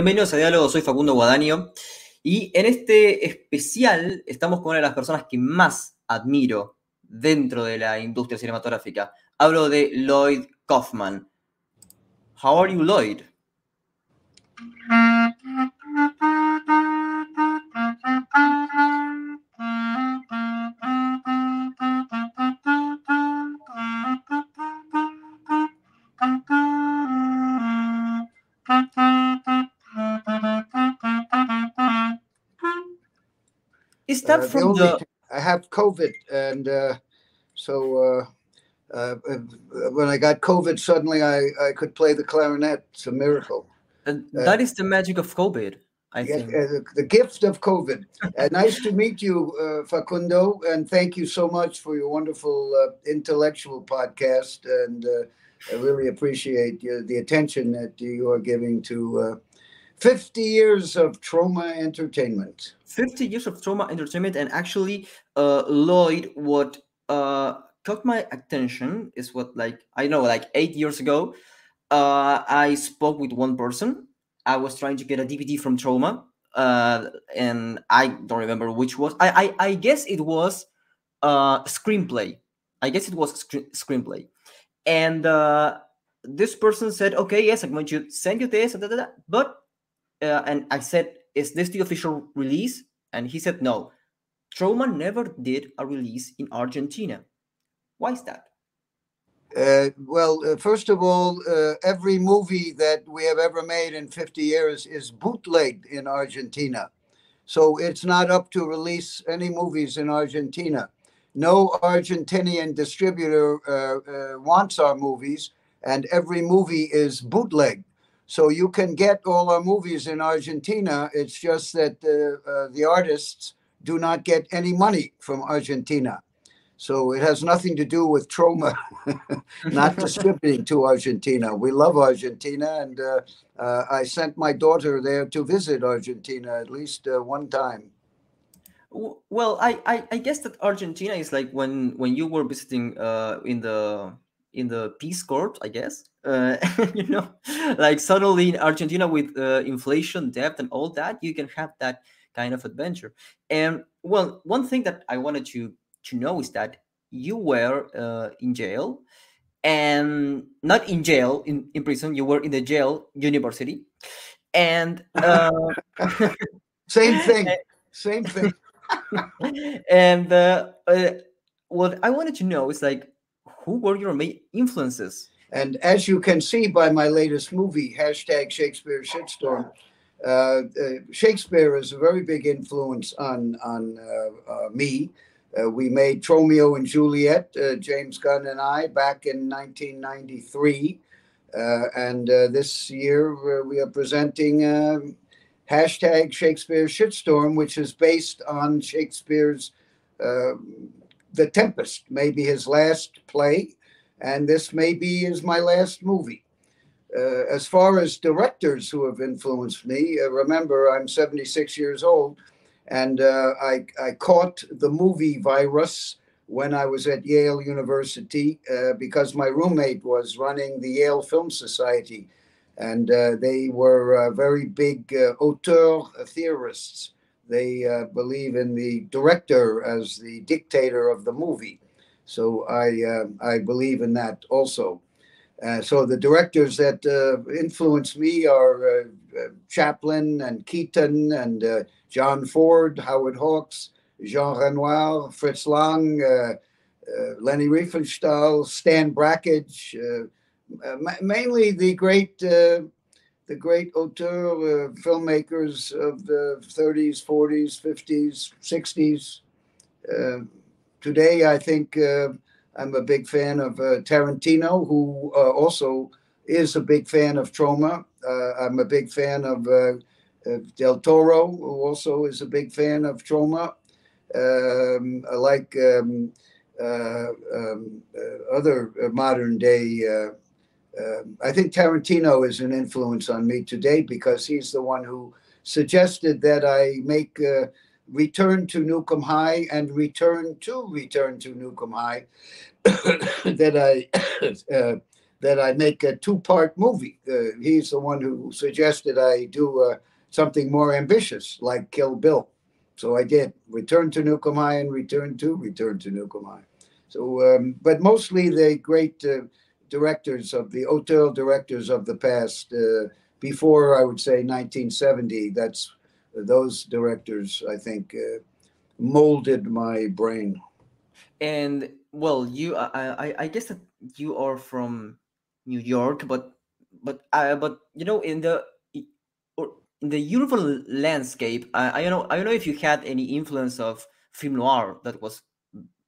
Bienvenidos a Diálogo, soy Facundo Guadaño y en este especial estamos con una de las personas que más admiro dentro de la industria cinematográfica. Hablo de Lloyd Kaufman. How are you, Lloyd? Uh, from the t- I have COVID, and uh, so uh, uh, uh, when I got COVID, suddenly I, I could play the clarinet. It's a miracle. uh, that is the magic of COVID, I Yes, think. the, the gift of COVID. nice to meet you, uh, Facundo, and thank you so much for your wonderful uh, intellectual podcast. And uh, I really appreciate uh, the attention that you are giving to uh, 50 years of Troma entertainment. 50 years of Troma entertainment and actually uh lloyd what uh caught my attention is what like i know like eight years ago uh i spoke with one person. I was trying to get a dvd from Troma uh and i don't remember which was i i, I guess it was uh Squeeze Play. I guess it was screen- Squeeze Play. And uh this person said okay yes i'm going to send you this da, da, da, but uh, and i said is this the official release? And he said, no. Troma never did a release in Argentina. Why is that? Uh, well, uh, first of all, uh, every movie that we have ever made in 50 years is bootlegged in Argentina. So it's not up to release any movies in Argentina. No Argentinian distributor uh, uh, wants our movies, and every movie is bootleg. So you can get all our movies in Argentina. It's just that uh, uh, the artists do not get any money from Argentina. So it has nothing to do with Troma not distributing to Argentina. We love Argentina, and uh, uh, I sent my daughter there to visit Argentina at least uh, one time. Well, I, I, I guess that Argentina is like when when you were visiting uh, in the in the Peace Corps, I guess. Uh, you know, like suddenly in Argentina with uh, inflation, debt, and all that, you can have that kind of adventure. And well, one thing that I wanted to to know is that you were uh, in jail, and not in jail in, in prison. You were in the jail university, and uh, Same thing. Same thing. and uh, uh, what I wanted to know is like, who were your main influences? And as you can see by my latest movie, hashtag Shakespeare Shitstorm, uh, uh, Shakespeare is a very big influence on on uh, uh, me. Uh, we made Romeo and Juliet, uh, James Gunn and I, back in 1993. Uh, and this year we are presenting um hashtag Shakespeare Shitstorm, which is based on Shakespeare's The Tempest, may be his last play, and this maybe is my last movie. Uh, as far as directors who have influenced me, uh, remember I'm 76 years old, and uh, I, I caught the movie virus when I was at Yale University uh, because my roommate was running the Yale Film Society and uh, they were uh, very big auteur theorists. They uh, believe in the director as the dictator of the movie. So I uh, I believe in that also. Uh, so the directors that uh, influence me are uh, uh, Chaplin and Keaton and John Ford, Howard Hawks, Jean Renoir, Fritz Lang, Leni Riefenstahl, Stan Brakhage, uh, mainly the great the great auteur uh, filmmakers of the 30s, 40s, 50s, 60s. Uh, today, I think uh, I'm a big fan of uh, Tarantino, who uh, also is a big fan of Troma. I'm a big fan of, Del Toro, who also is a big fan of Troma. Um, I like um, um, other modern day. Um, I think Tarantino is an influence on me today because he's the one who suggested that I make uh, Return to Nuke 'Em High and Return to Return to Nuke 'Em High. that I uh, that I make a two part movie. Uh, he's the one who suggested I do uh, something more ambitious like Kill Bill. So I did Return to 'Em High and Return to Return to 'Em High. So, um, but mostly the great uh, directors of the auteur directors of the past, uh, before I would say 1970. That's those directors, I think, uh, molded my brain. And well, you, I, I, I guess that you are from New York, but but uh, but you know in the in the European landscape, I, I don't know I don't know if you had any influence of film noir that was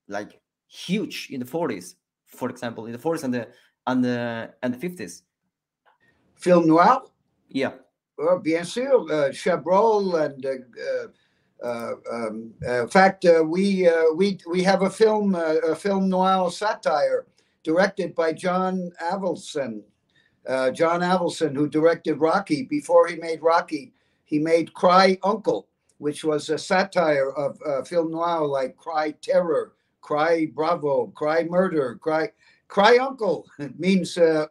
like huge in the 40s, for example, in the 40s and the and the and the 50s. Film noir. Yeah. Well, bien sûr, uh, Chabrol and. Uh, uh, um, in fact, uh, we uh, we we have a film a film noir satire directed by John Avildsen. Uh, John Avildsen, who directed Rocky, before he made Rocky, he made Cry Uncle, which was a satire of uh, film noir like Cry Terror, Cry Bravo, Cry Murder, Cry Cry Uncle. Means uh,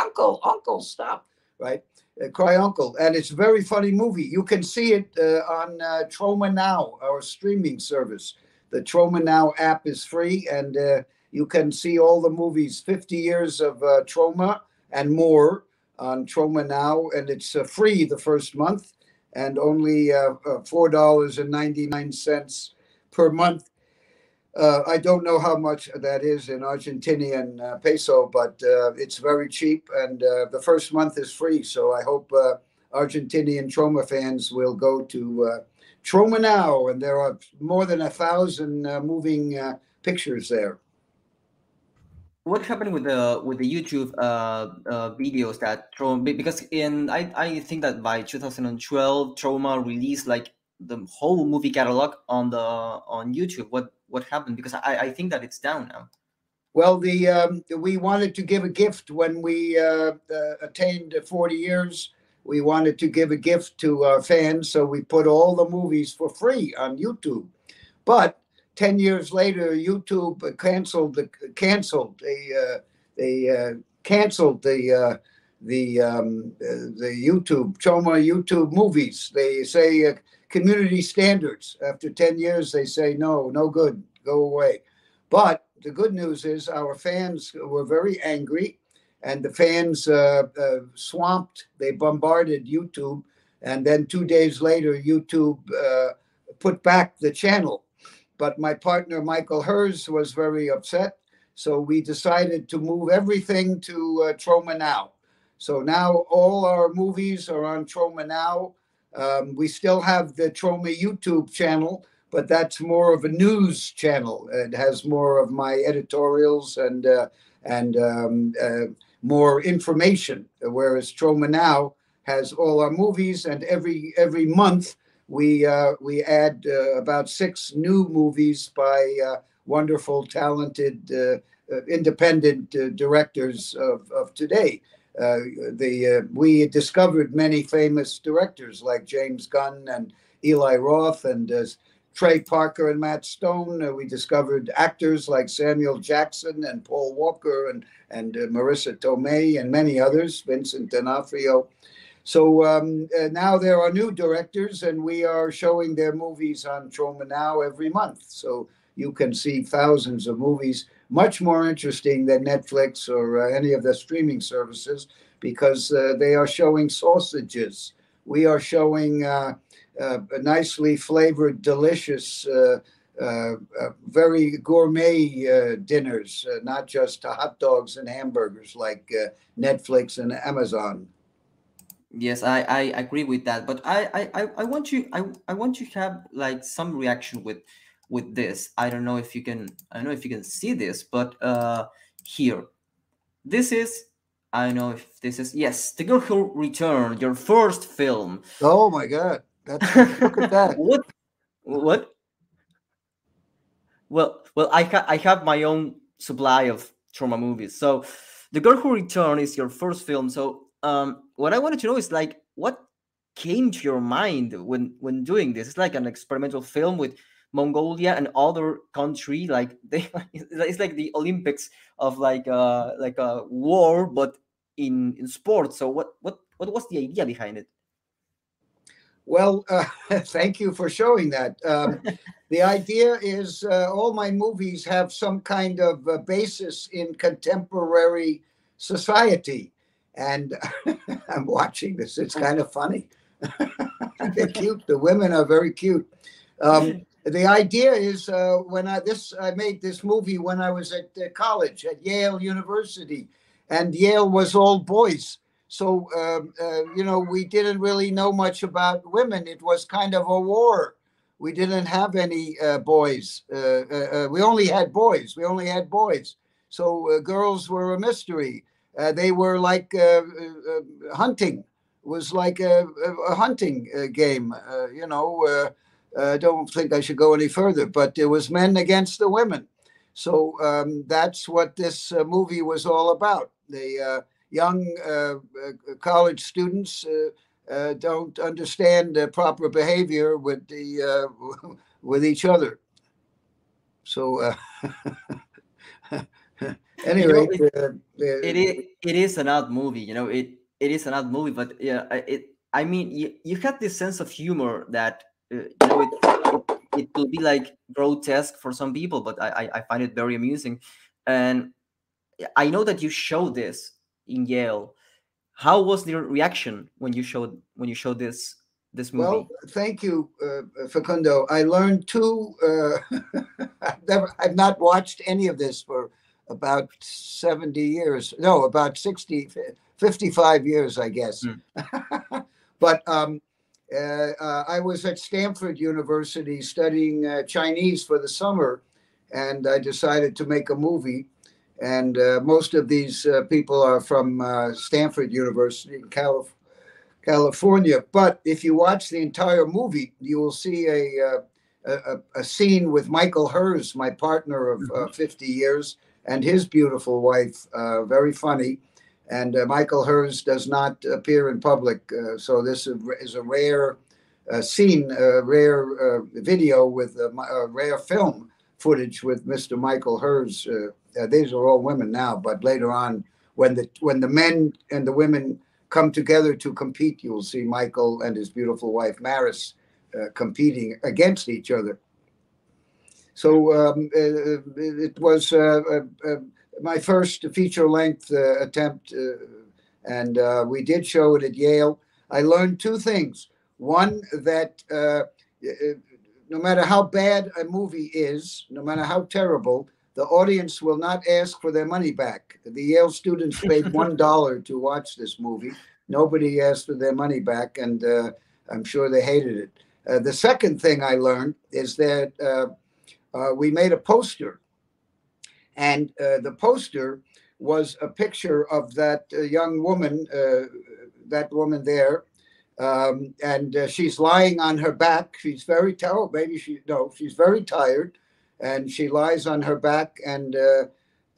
Uncle, Uncle, stop, right? Uh, Cry Uncle, and it's a very funny movie. You can see it uh, on uh, Troma Now, our streaming service. The Troma Now app is free, and uh, you can see all the movies, 50 years of uh, Troma and more on Troma Now, and it's uh, free the first month and only uh, uh $4.99 per month. Uh, I don't know how much that is in Argentinian uh, peso, but it's very cheap, and the first month is free. So I hope Argentinian Troma fans will go to Troma Now, and there are more than a thousand moving pictures there what happened with the with the YouTube uh, uh, videos that Troma because in I, I think that by 2012 Troma released like the whole movie catalog on the on YouTube. What what happened? Because I, I think that it's down now. Well, the um, we wanted to give a gift when we uh, uh attained 40 years. We wanted to give a gift to our fans, so we put all the movies for free on YouTube. But 10 years later, YouTube canceled the canceled they uh, they uh, canceled the uh, the um, the YouTube Troma YouTube movies. They say uh, community standards. After 10 years, they say no, no good, go away. But the good news is our fans were very angry, and the fans uh, uh, swamped. They bombarded YouTube, and then two days later, YouTube put back the channel but my partner, Michael Herz, was very upset. So we decided to move everything to uh, Troma Now. So now all our movies are on Troma Now. Um, we still have the Troma YouTube channel, but that's more of a news channel. It has more of my editorials and uh, and um, uh, more information. Whereas Troma Now has all our movies, and every every month we uh, we add uh, about six new movies by uh, wonderful, talented, uh, independent directors of, of today. Uh, the uh, we discovered many famous directors like James Gunn and Eli Roth and uh, Trey Parker and Matt Stone. we discovered actors like Samuel Jackson and Paul Walker and and Marisa Tomei and many others, Vincent D'Onofrio. So um, uh, now there are new directors, and we are showing their movies on Troma Now every month. So you can see thousands of movies, much more interesting than Netflix or uh, any of the streaming services, because uh, they are showing sausages. We are showing uh, uh, nicely flavored, delicious. Uh, very gourmet dinners, not just hot dogs and hamburgers like Netflix and Amazon. Yes, I, I agree with that. But I, I, I want you I, I want you to have like some reaction with with this. I don't know if you can I don't know if you can see this, but uh here. This is I don't know if this is yes, The Girl Who Returned, your first film. Oh my god. That's look at that. what what? Well well I ha- I have my own supply of Troma movies. So The Girl Who Returned is your first film. So um, what I wanted to know is like what came to your mind when when doing this? It's like an experimental film with Mongolia and other country like they it's like the Olympics of like uh like a war but in in sports. So what what what was the idea behind it? Well, uh, thank you for showing that. Um, the idea is uh, all my movies have some kind of uh, basis in contemporary society. And I'm watching this. It's kind of funny. They're cute. The women are very cute. Um, the idea is uh, when I this I made this movie when I was at uh, college at Yale University, and Yale was all boys. So um, uh, you know we didn't really know much about women. It was kind of a war. We didn't have any uh, boys. Uh, uh, we only had boys. We only had boys. So girls were a mystery. they were like hunting. It Was like a, a hunting game. you know I don't think I should go any further, but it was men against the women. So um, that's what this uh, movie was all about. The uh, young uh, uh college students uh, uh, don't understand proper behavior with the with each other. So anyway, you know, it, it is it is an odd movie. You know, it it is an odd movie, but yeah, it. I mean, you, you had this sense of humor that uh, you know, it, it, it will be like grotesque for some people, but I, I find it very amusing. And I know that you showed this in Yale. How was their reaction when you showed when you showed this this movie? Well, thank you, uh, Facundo. I learned two. Uh, I've never, I've not watched any of this for about 70 years. No, about 60, 55 years, I guess. Mm. but um, uh, uh, I was at Stanford University studying uh, Chinese for the summer, and I decided to make a movie. And uh, most of these uh, people are from uh, Stanford University in Calif- California. But if you watch the entire movie, you will see a, a, a, scene with Michael Herz, my partner of mm-hmm. 50 years, and his beautiful wife, very funny and uh, Michael Herz does not appear in public. Uh, so this is a rare uh, scene, a rare uh, video with a, rare film footage with Mr. Michael Herz. Uh, these are all women now, but later on, when the when the men and the women come together to compete, you'll see Michael and his beautiful wife Maris uh, competing against each other. So um, it was my first feature length uh, attempt, uh, and uh, we did show it at Yale. I learned two things. One, that uh, no matter how bad a movie is, no matter how terrible, the audience will not ask for their money back. The Yale students paid $1 to watch this movie. Nobody asked for their money back, and uh, I'm sure they hated it. Uh, the second thing I learned is that we made a poster and uh, the poster was a picture of that uh, young woman, uh, that woman there. Um, and uh, she's lying on her back. She's very tired. Maybe she no, she's very tired, and she lies on her back, and uh,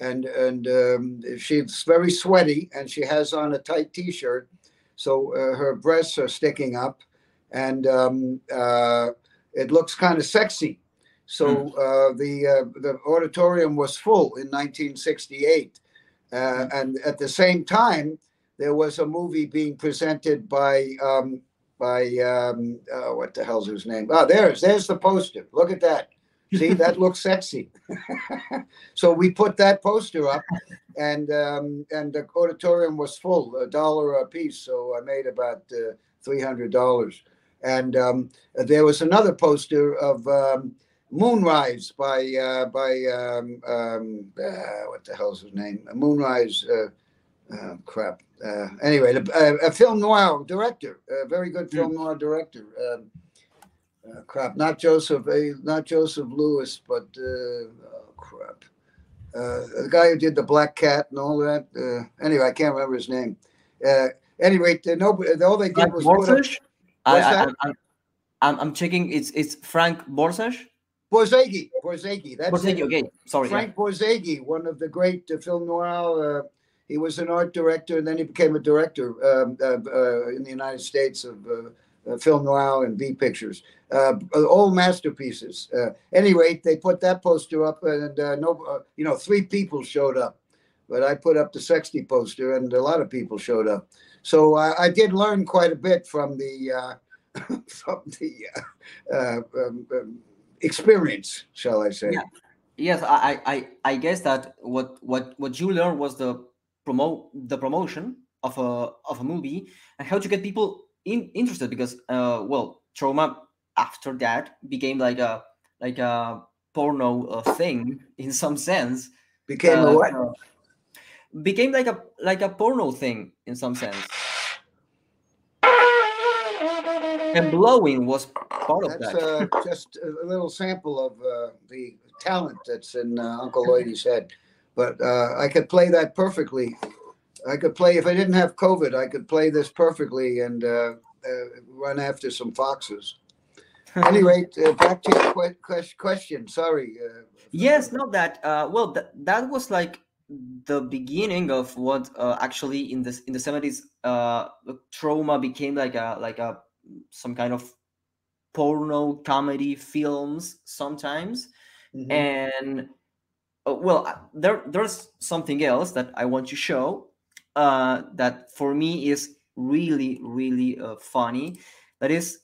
and and um, she's very sweaty, and she has on a tight T-shirt, so her breasts are sticking up, and um, it looks kind of sexy. So hmm. uh, the uh, the auditorium was full in 1968, uh, hmm. and at the same time, there was a movie being presented by um, by um, uh, what the hell's his name? Oh, there's there's the poster. Look at that. See, that looks sexy. so we put that poster up, and um, and the auditorium was full, a dollar a piece. So I made about uh, three hundred dollars. And um, there was another poster of um, Moonrise by uh, by um, um, uh, what the hell's his name? Moonrise. Uh, uh crap. Uh, anyway, a, a, film noir director, a very good hmm. film noir director. Um, uh, crap, not Joseph, not Joseph Lewis, but oh, crap. the guy who did the Black Cat and all that. anyway, I can't remember his name. anyway, nobody, all they did was put up, I, I'm checking. It's it's Frank Borzage. Borzage, Borzage. That's Borzage, okay. Sorry. Frank yeah. Borzage, one of the great uh, film noir. Uh, he was an art director, and then he became a director um, uh, in the United States of uh, uh, film noir and B pictures. Uh, all masterpieces. Uh, any rate, they put that poster up, and uh, no, uh, you know, three people showed up. But I put up the sexty poster, and a lot of people showed up. So uh, I did learn quite a bit from the uh, from the uh, uh, um, um, experience, shall I say? Yeah. Yes, I, I, I guess that what what what you learned was the promote the promotion of a of a movie and how to get people in, interested because uh well Troma after that became like a like a porno uh, thing in some sense Became a uh, what? became like a like a porno thing in some sense and blowing was part of That's that uh, just a little sample of uh, the talent that's in uh, Uncle Lloydie's head. But uh, I could play that perfectly. I could play if I didn't have COVID. I could play this perfectly and uh, uh, run after some foxes. Anyway, uh, back to your que- que- question. Sorry. Uh, yes not that uh well that that was like the beginning of what uh, actually in this in the 70s uh Troma became like a like a some kind of porno comedy films sometimes. Mhm. and uh, well uh, there there's something else that i want to show uh that for me is really really uh, funny. That is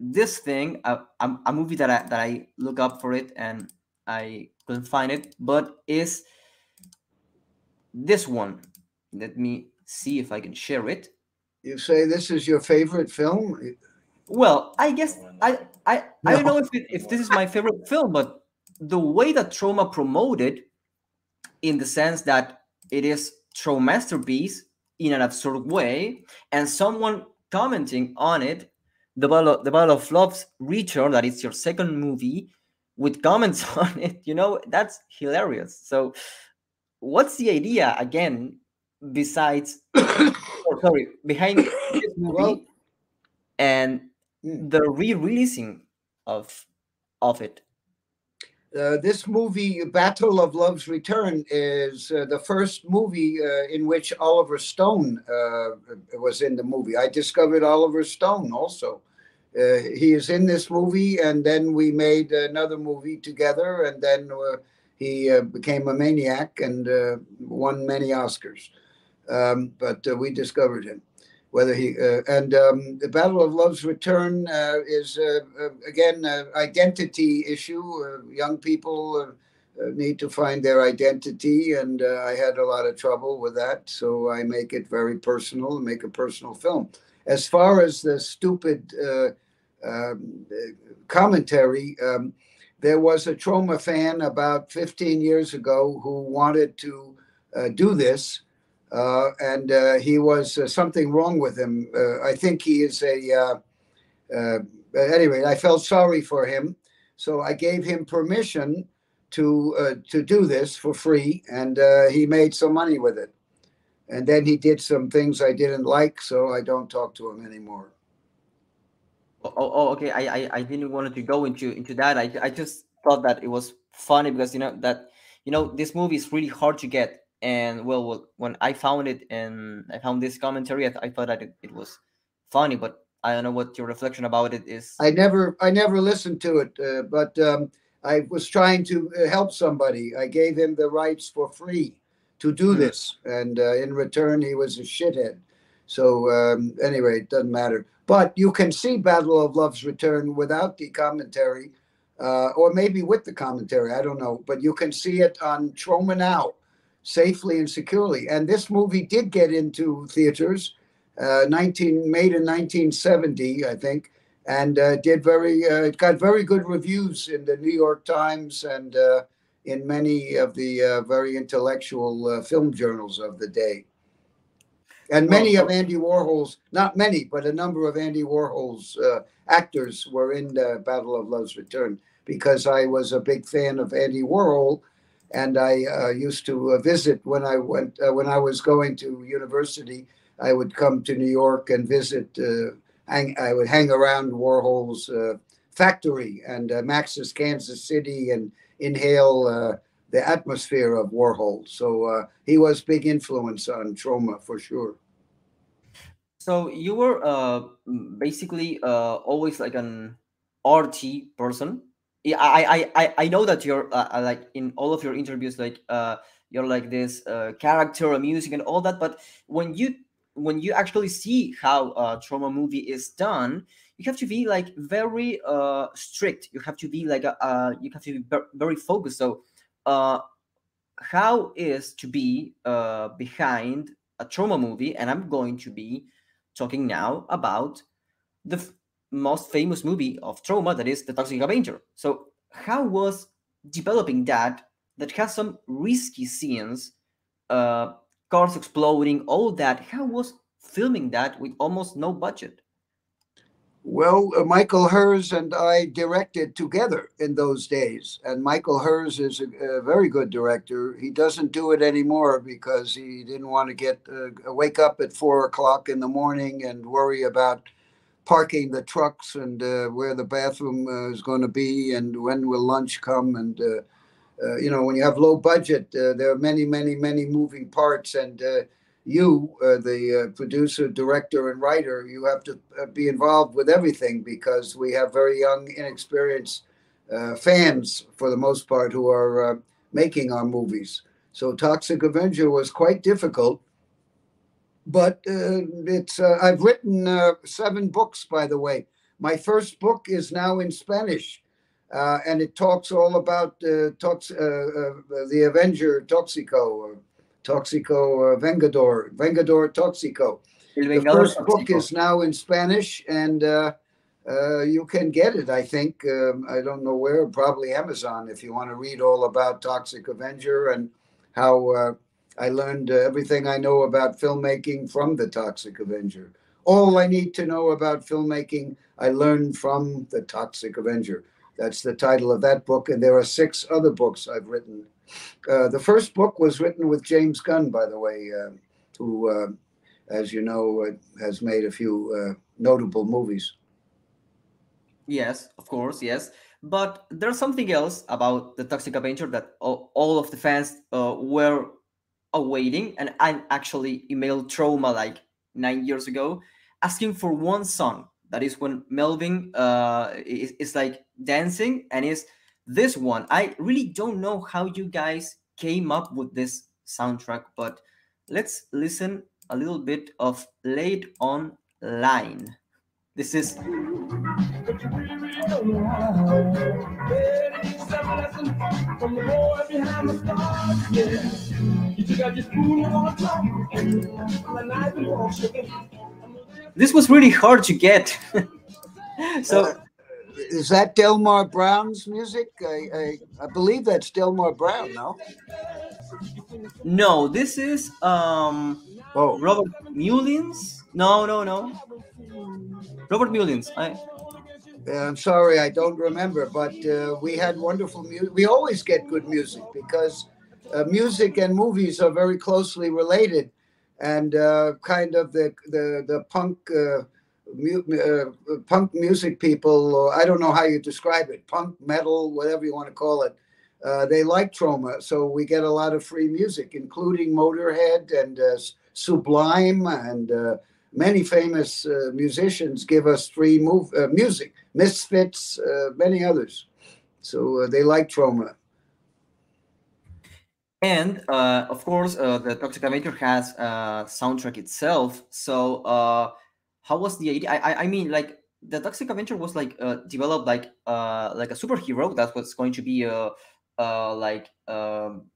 this thing a, a movie that I, that I look up for it and i couldn't find it but is this one. Let me see if i can share it You say this is your favorite film? well i guess i i, I don't know if, it, if this is my favorite film but the way that Troma promoted in the sense that it is Troma masterpiece in an absurd way and someone commenting on it the battle, the battle of love's return that it's your second movie with comments on it you know that's hilarious. So what's the idea again besides sorry behind this movie and Mm. the re-releasing of of it Uh, this movie, Battle of Love's Return, is uh, the first movie uh, in which Oliver Stone uh, was in the movie. I discovered Oliver Stone also. Uh, he is in this movie, and then we made another movie together, and then uh, he uh, became a maniac and uh, won many Oscars. Um, but uh, we discovered him. Whether he uh, and um, the Battle of Love's Return uh, is again an identity issue. Young people need to find their identity, and I had a lot of trouble with that. So I make it very personal and make a personal film. As far as the stupid um, commentary, um, there was a Troma fan about 15 years ago who wanted to uh, do this. Uh, and uh, he was uh, something wrong with him. I think he is a. Anyway, I felt sorry for him, so I gave him permission to to do this for free, and he made some money with it. And then he did some things I didn't like, so I don't talk to him anymore. Oh, oh, oh, okay. I, I, I didn't want to go into into that. I, I just thought that it was funny because you know that you know this movie is really hard to get, and well, well when I found it and I found this commentary, I, th- I thought that it, it was funny, but I don't know what your reflection about it is. I never I never listened to it, uh, but um, I was trying to uh, help somebody. I gave him the rights for free to do Hmm. this, and uh, in return, he was a shithead. So um, anyway, it doesn't matter. But you can see Battle of Love's Return without the commentary, uh, or maybe with the commentary. I don't know, but you can see it on Troma now, safely and securely. And this movie did get into theaters, uh, 19 made in 1970, I think and uh, did very uh, it got very good reviews in the New York Times and uh, in many of the uh, very intellectual uh, film journals of the day. And many of Andy Warhol's, not many, but a number of Andy Warhol's actors were in the Battle of Love's Return because I was a big fan of Andy Warhol, and I uh, used to uh, visit when I went uh, when I was going to university. I would come to New York and visit. Uh, hang, I would hang around Warhol's factory and Max's Kansas City and inhale the atmosphere of Warhol. So he was big influence on Troma for sure. So you were basically always like an RT person. Yeah, I I I, know that you're uh, uh, like in all of your interviews, like uh, you're like this uh, character, music, and all that. But when you when you actually see how a Troma movie is done, you have to be like very uh, strict. You have to be like a, uh, you have to be very focused. So, uh, how is to be uh, behind a Troma movie? And I'm going to be talking now about the most famous movie of Troma that is The Toxic Avenger. So, how was developing that that has some risky scenes, uh, cars exploding, all that? How was filming that with almost no budget? Well, uh, Michael Herz and I directed together in those days. And Michael Herz is a, a, very good director. He doesn't do it anymore because he didn't want to get uh, wake up at four o'clock in the morning and worry about parking the trucks and uh, where the bathroom uh, is going to be and when will lunch come. And, uh, uh, you know, when you have low budget, there are many, many, many moving parts. And you, uh, the uh, producer, director, and writer, you have to uh, be involved with everything because we have very young, inexperienced uh, fans, for the most part, who are uh, making our movies. So Toxic Avenger was quite difficult. But uh, it's I've written seven books, by the way. My first book is now in Spanish. and it talks all about tox- the Avenger Toxico, Toxico uh, Vengador, Vengador Toxico. The first Toxico. book is now in Spanish, and uh, uh, you can get it. I think um, I don't know where, probably Amazon, if you want to read all about Toxic Avenger and how uh, I learned uh, everything I know about filmmaking from the Toxic Avenger. All I need to know about filmmaking, I learned from the Toxic Avenger. That's the title of that book, and there are six other books I've written uh, the first book was written with James Gunn, by the way, uh, who, uh, as you know, uh, has made a few uh, notable movies. Yes, of course, yes. But there's something else about the Toxic Avenger that all, all of the fans were awaiting, and I actually emailed Troma like nine years ago, asking for one song. That is when Melvin uh, is, is like dancing and is this one i really don't know how you guys came up with this soundtrack but let's listen a little bit of late on line this is this was really hard to get so uh, is that Delmar Brown's music? I, I, I believe that's Delmar Brown, no? No, this is um oh. Robert Mullins. No, no, no. Robert Mullins. I I'm sorry, I don't remember, but uh, we had wonderful music. We always get good music because uh, music and movies are very closely related, and uh, kind of the the the punk uh, uh, punk music people, or I don't know how you describe it, punk, metal, whatever you want to call it. Uh, they like Troma. so we get a lot of free music, including Motorhead and uh, Sublime, and uh, many famous uh, musicians give us free move, uh, music. Misfits, many others. So they like Troma. And of course, the Toxic Avenger has a soundtrack itself. So how was the idea? I, I mean, like the Toxic Avenger was like uh, developed like uh like a superhero that was going to be uh uh like um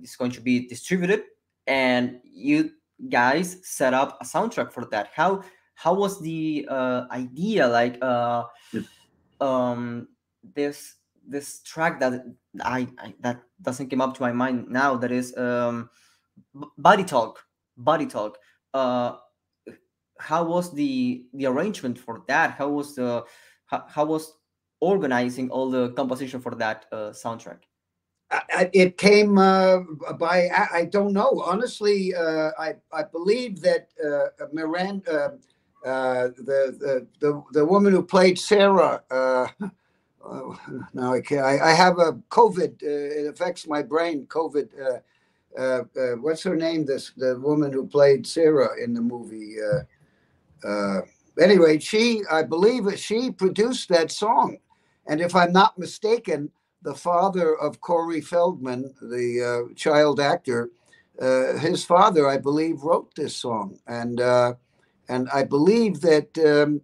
it's going to be distributed, and you guys set up a soundtrack for that. How how was the uh idea like uh um this this track that I, I that doesn't come up to my mind now that is um body talk body talk uh how was the the arrangement for that? How was the how, how was organizing all the composition for that uh, soundtrack? it came uh, by I, don't know honestly. Uh, I I believe that uh, Miranda, uh, uh, the, the the the woman who played Sarah. Uh, now I can't. I, I have a COVID. it affects my brain. COVID. what's her name? This the woman who played Sarah in the movie. uh, anyway, she, I believe, she produced that song, and if I'm not mistaken, the father of Corey Feldman, the uh, child actor, uh, his father, I believe, wrote this song, and uh, and I believe that um,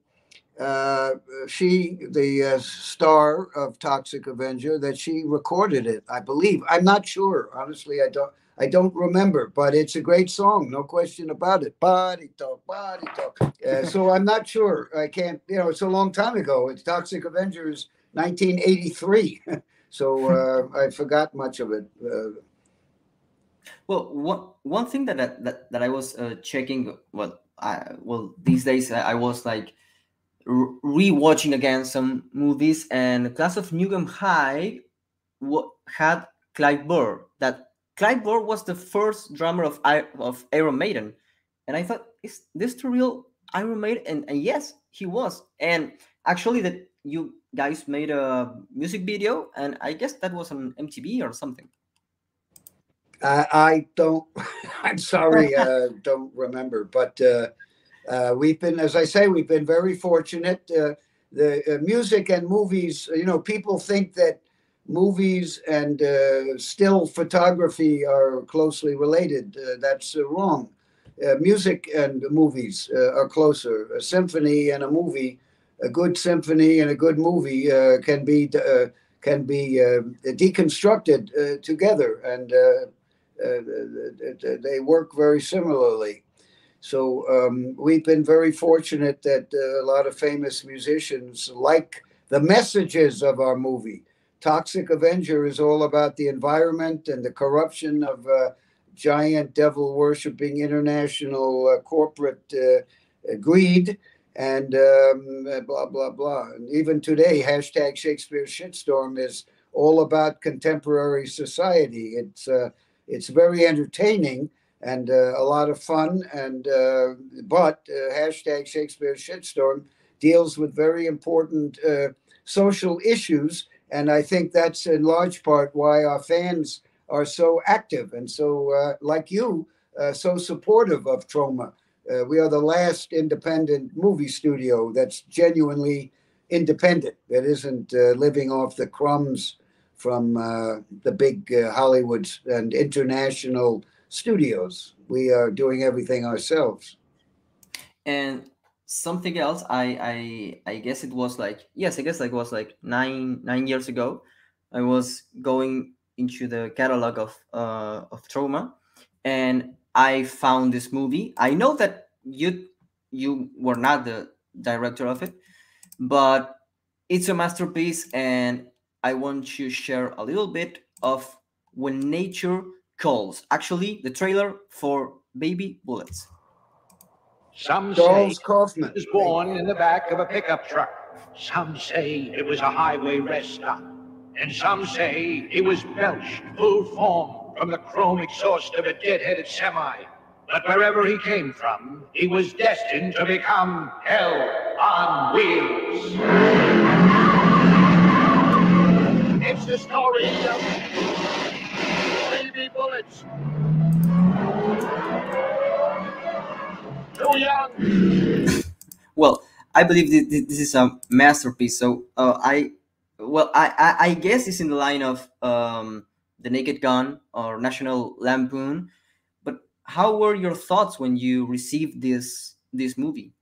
uh, she, the uh, star of Toxic Avenger, that she recorded it. I believe. I'm not sure. Honestly, I don't. I don't remember, but it's a great song, no question about it. Body talk, body talk. Uh, so I'm not sure. I can't. You know, it's a long time ago. It's Toxic Avengers, 1983. so uh, I forgot much of it. Uh, well, one one thing that that that I was uh, checking, well, I well these days I was like rewatching again some movies, and Class of 'Em High had Clive Burr. That Clive Burr was the first drummer of of Iron Maiden, and I thought, is this the real Iron Maiden? And, and yes, he was. And actually, that you guys made a music video, and I guess that was on MTV or something. Uh, I don't. I'm sorry, uh, don't remember. But uh, uh, we've been, as I say, we've been very fortunate. Uh, the uh, music and movies. You know, people think that movies and still photography are closely related. that's wrong. music and movies are closer. A symphony and a movie, a good symphony and a good movie can be can be deconstructed together and uh, they work very similarly. So um, we've been very fortunate that uh, a lot of famous musicians like the messages of our movie. Toxic Avenger is all about the environment and the corruption of uh, giant devil worshipping international uh, corporate uh, greed and um, blah, blah, blah. And even today, hashtag Shakespeare Shitstorm is all about contemporary society. It's uh, it's very entertaining and uh, a lot of fun. And uh, but uh, hashtag Shakespeare shitstorm deals with very important uh, social issues, and I think that's in large part why our fans are so active and so, uh, like you, uh, so supportive of Troma. we are the last independent movie studio that's genuinely independent, that isn't living off the crumbs from uh, the big uh, Hollywoods and international studios. We are doing everything ourselves. And something else, I I I guess it was like yes, I guess like it was like nine nine years ago. I was going into the catalog of uh, of Troma, and I found this movie. I know that you you were not the director of it, but it's a masterpiece and I want to share a little bit of When Nature Calls. Actually, the trailer for Baby Bullets. Some Charles say Kaufman was born in the back of a pickup truck. Some say it was a highway rest stop. And some say he was belched full form from the chrome exhaust of a dead-headed semi. But wherever he came from, he was destined to become hell on wheels. It's the story of baby bullets. Too young. Well, I believe this is a masterpiece. So uh, I, well, I, I, I guess it's in the line of um, the Naked Gun or National Lampoon. But how were your thoughts when you received this this movie?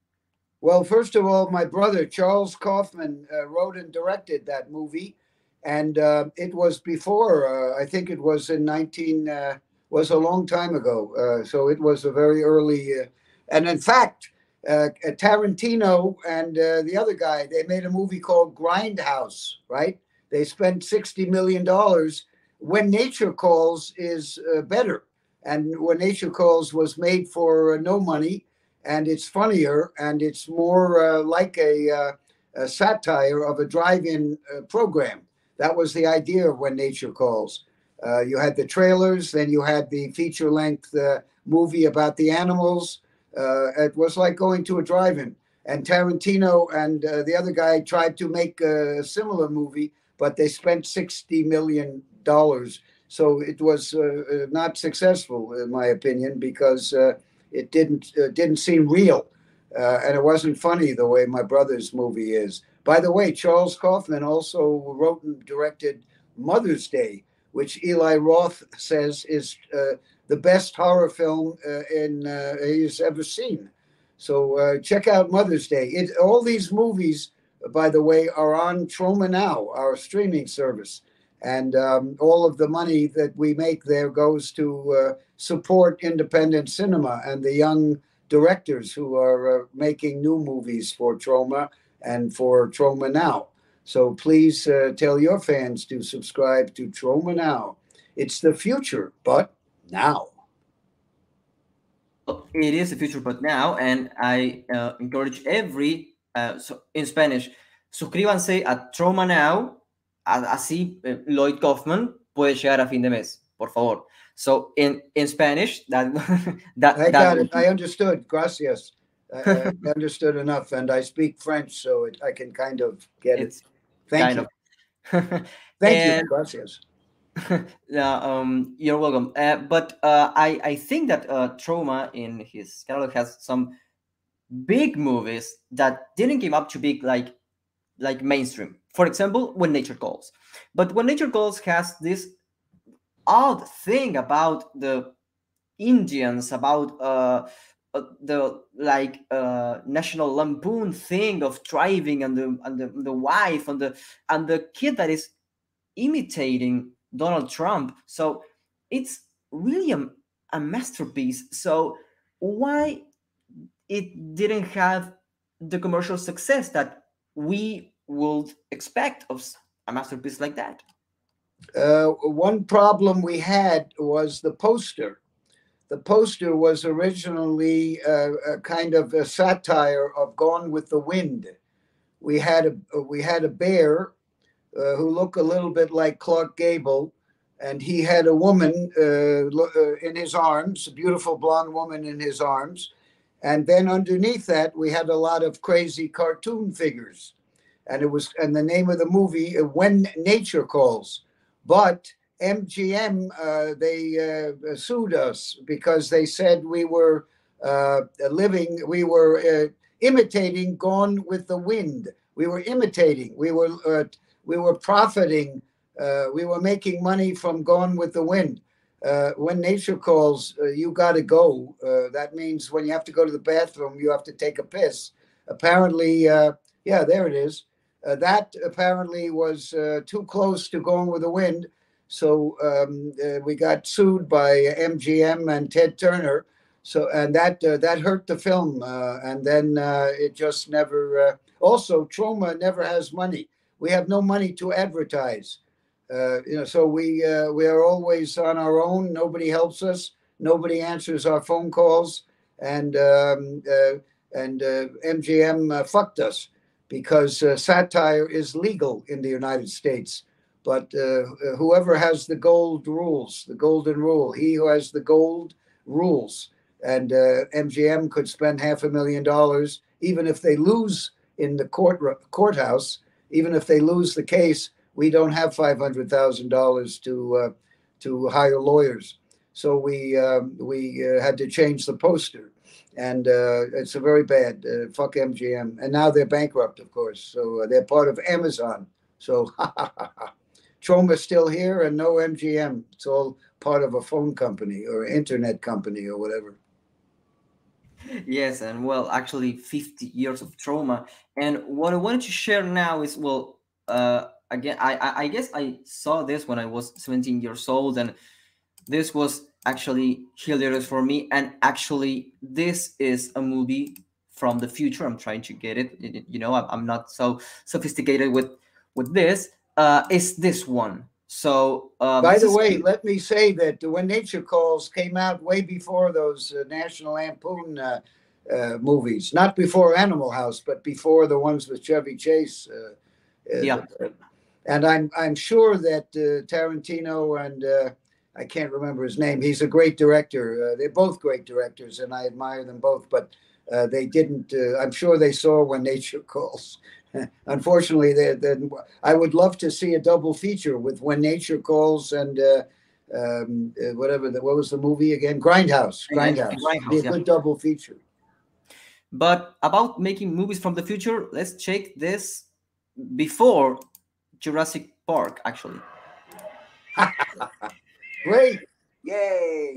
Well, first of all, my brother Charles Kaufman uh, wrote and directed that movie, and uh, it was before. Uh, I think it was in nineteen. Uh, was a long time ago. Uh, so it was a very early. Uh, and in fact, uh, Tarantino and the other guy they made a movie called Grindhouse. Right? They spent sixty million dollars. When Nature Calls is better, and When Nature Calls was made for no money, and it's funnier and it's more like a, a satire of a drive-in program that was the idea of When Nature Calls. Uh, you had the trailers, then you had the feature length uh, movie about the animals. Uh, it was like going to a drive in. And Tarantino and uh, the other guy tried to make a similar movie, but they spent $60 million. So it was uh, uh, not successful, in my opinion, because it didn't, didn't seem real. and it wasn't funny the way my brother's movie is. By the way, Charles Kaufman also wrote and directed Mother's Day, which Eli Roth says is uh, the best horror film uh, in uh, he's ever seen. So uh, check out Mother's Day. It, all these movies, by the way, are on Troma Now, our streaming service, and um, all of the money that we make there goes to uh, support independent cinema and the young directors who are uh, making new movies for Troma and for Troma Now. So please uh, tell your fans to subscribe to Troma Now. It's the future, but now. It is the future, but now, and I uh, encourage every, uh, so in Spanish, suscríbanse a Troma Now, así eh, Lloyd Kaufman puede llegar a fin de mes, por favor. So in in Spanish, that that I got it. I understood. Gracias. I, I understood enough, and I speak French, so it, I can kind of get it's it. Thank you. Thank and, you. Gracias. yeah, um, you're welcome. Uh, but uh, I I think that uh, Troma in his catalog has some big movies that didn't give up to big like like mainstream. For example, When Nature Calls. But When Nature Calls has this odd thing about the Indians, about uh, the like uh, national lampoon thing of driving and the and the, the wife and the and the kid that is imitating Donald Trump. So it's really a, a masterpiece. So why it didn't have the commercial success that we would expect of a masterpiece like that? Uh, one problem we had was the poster. The poster was originally uh, a kind of a satire of Gone with the Wind. We had a we had a bear uh, who looked a little bit like Clark Gable, and he had a woman uh, uh, in his arms, a beautiful blonde woman in his arms, and then underneath that we had a lot of crazy cartoon figures, and it was and the name of the movie uh, When Nature Calls. But MGM, uh, they uh, sued us because they said we were uh, living, we were uh, imitating Gone with the Wind. We were imitating. We were uh, we were profiting. Uh, we were making money from Gone with the Wind. when nature calls, you got to go. that means when you have to go to the bathroom, you have to take a piss. Apparently, yeah, there it is. That apparently was too close to going with the wind. So um, uh, we got sued by MGM and Ted Turner. So and that uh, that hurt the film, uh, and then uh, it just never. also, Troma never has money. We have no money to advertise. you know, so we we are always on our own. Nobody helps us. Nobody answers our phone calls, and um, and MGM fucked us because uh, satire is legal in the United States. But uh, whoever has the gold rules, the golden rule, he who has the gold rules. And uh, MGM could spend half a million dollars, even if they lose in the court courthouse, even if they lose the case, we don't have five hundred thousand dollars to uh, to hire lawyers. So we um, we uh, had to change the poster and uh, it's a very bad. Uh, fuck MGM, and now they're bankrupt, of course. So uh, they're part of Amazon. So Troma's still here, and no MGM. It's all part of a phone company or internet company or whatever. Yes, and well, actually, 50 years of Troma. And what I wanted to share now is well, uh, again, I, I I guess I saw this when I was 17 years old, and this was actually hilarious for me. And actually, this is a movie from the future. I'm trying to get it. You know, I'm not so sophisticated with with this. Uh, is this one? So, uh, by the way, let me say that when Nature Calls came out way before those uh, National Lampoon uh, uh, movies, not before Animal House, but before the ones with Chevy Chase. Uh, yeah. And I'm I'm sure that Tarantino and I can't remember his name. He's a great director. Uh, they're both great directors, and I admire them both. But uh, they didn't. Uh, I'm sure they saw when nature calls. Unfortunately, they, they, I would love to see a double feature with When Nature Calls and uh, um, uh, whatever. The, what was the movie again? Grindhouse. Grindhouse. Grindhouse Be a yeah. good double feature. But about making movies from the future, let's check this before Jurassic Park, actually. Great. Yay.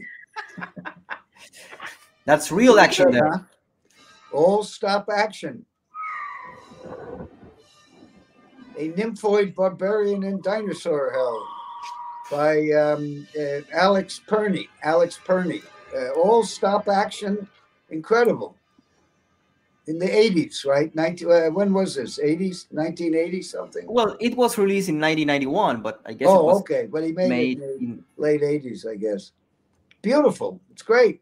That's real action there. All stop action. A nymphoid barbarian and dinosaur hell by um, uh, Alex Perney. Alex Perney, Uh, all stop action. Incredible in the 80s, right? 19, uh, when was this? 80s, 1980 something? Well, it was released in 1991, but I guess. Oh, okay. But he made, made it in late 80s, I guess. Beautiful. It's great.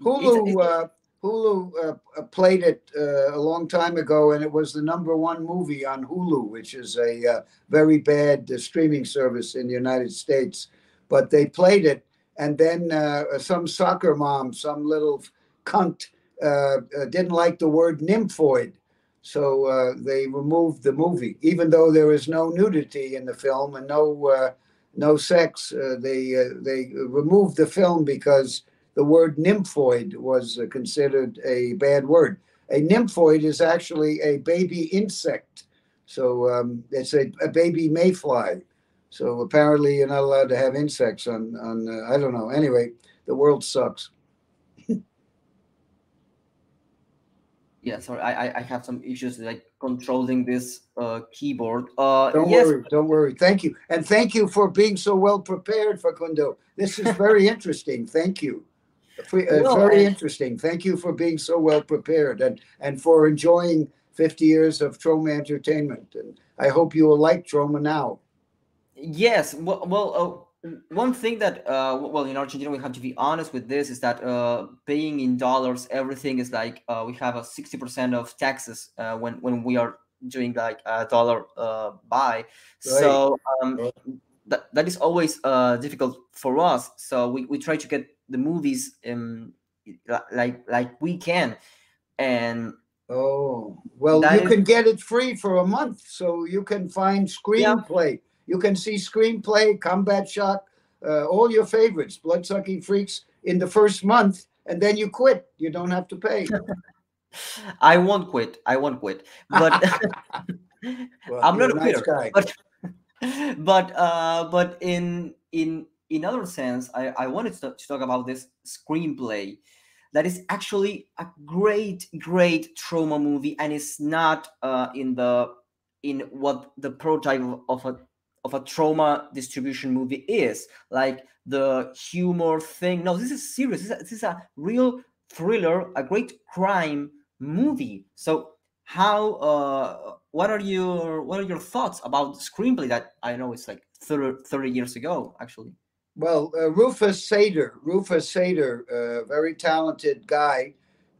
Hulu, it's, uh, Hulu uh, uh, played it uh, a long time ago, and it was the number one movie on Hulu, which is a uh, very bad streaming service in the United States. But they played it, and then some soccer mom, some little cunt uh, uh, didn't like the word nymphoid. So uh, they removed the movie, even though there is no nudity in the film and no no sex. they they removed the film because the word nymphoid was considered a bad word. A nymphoid is actually a baby insect. So um, it's a, a, baby mayfly. So apparently you're not allowed to have insects on, on uh, I don't know. Anyway, the world sucks. yeah sorry i i have some issues like controlling this uh keyboard uh don't yes. worry don't worry thank you and thank you for being so well prepared facundo this is very interesting thank you uh, well, very interesting thank you for being so well prepared and and for enjoying 50 years of Troma entertainment and i hope you will like Troma now yes well, well uh, one thing that uh, well in argentina we have to be honest with this is that uh, paying in dollars everything is like uh, we have a 60% of taxes uh, when when we are doing like a dollar uh, buy right. so um, right. that, that is always uh, difficult for us so we, we try to get the movies in, like like we can and oh well you is, can get it free for a month so you can find screenplay yeah you can see Screenplay, Combat Shock, uh, all your favorites, Bloodsucking Freaks, in the first month, and then you quit. You don't have to pay. I won't quit. I won't quit. But well, I'm not a quitter. guy. but but uh, but in in in other sense, I, I wanted to, to talk about this screenplay that is actually a great great Troma movie and it's not uh, in the in what the prototype of a of a Troma distribution movie is. Like the humor thing no this is serious. This is a, this is a real thriller a great crime movie. So how uh what are your what are your thoughts about screenplay that i know it's like 30, 30 years ago actually well uh, rufus seder rufus seder uh, very talented guy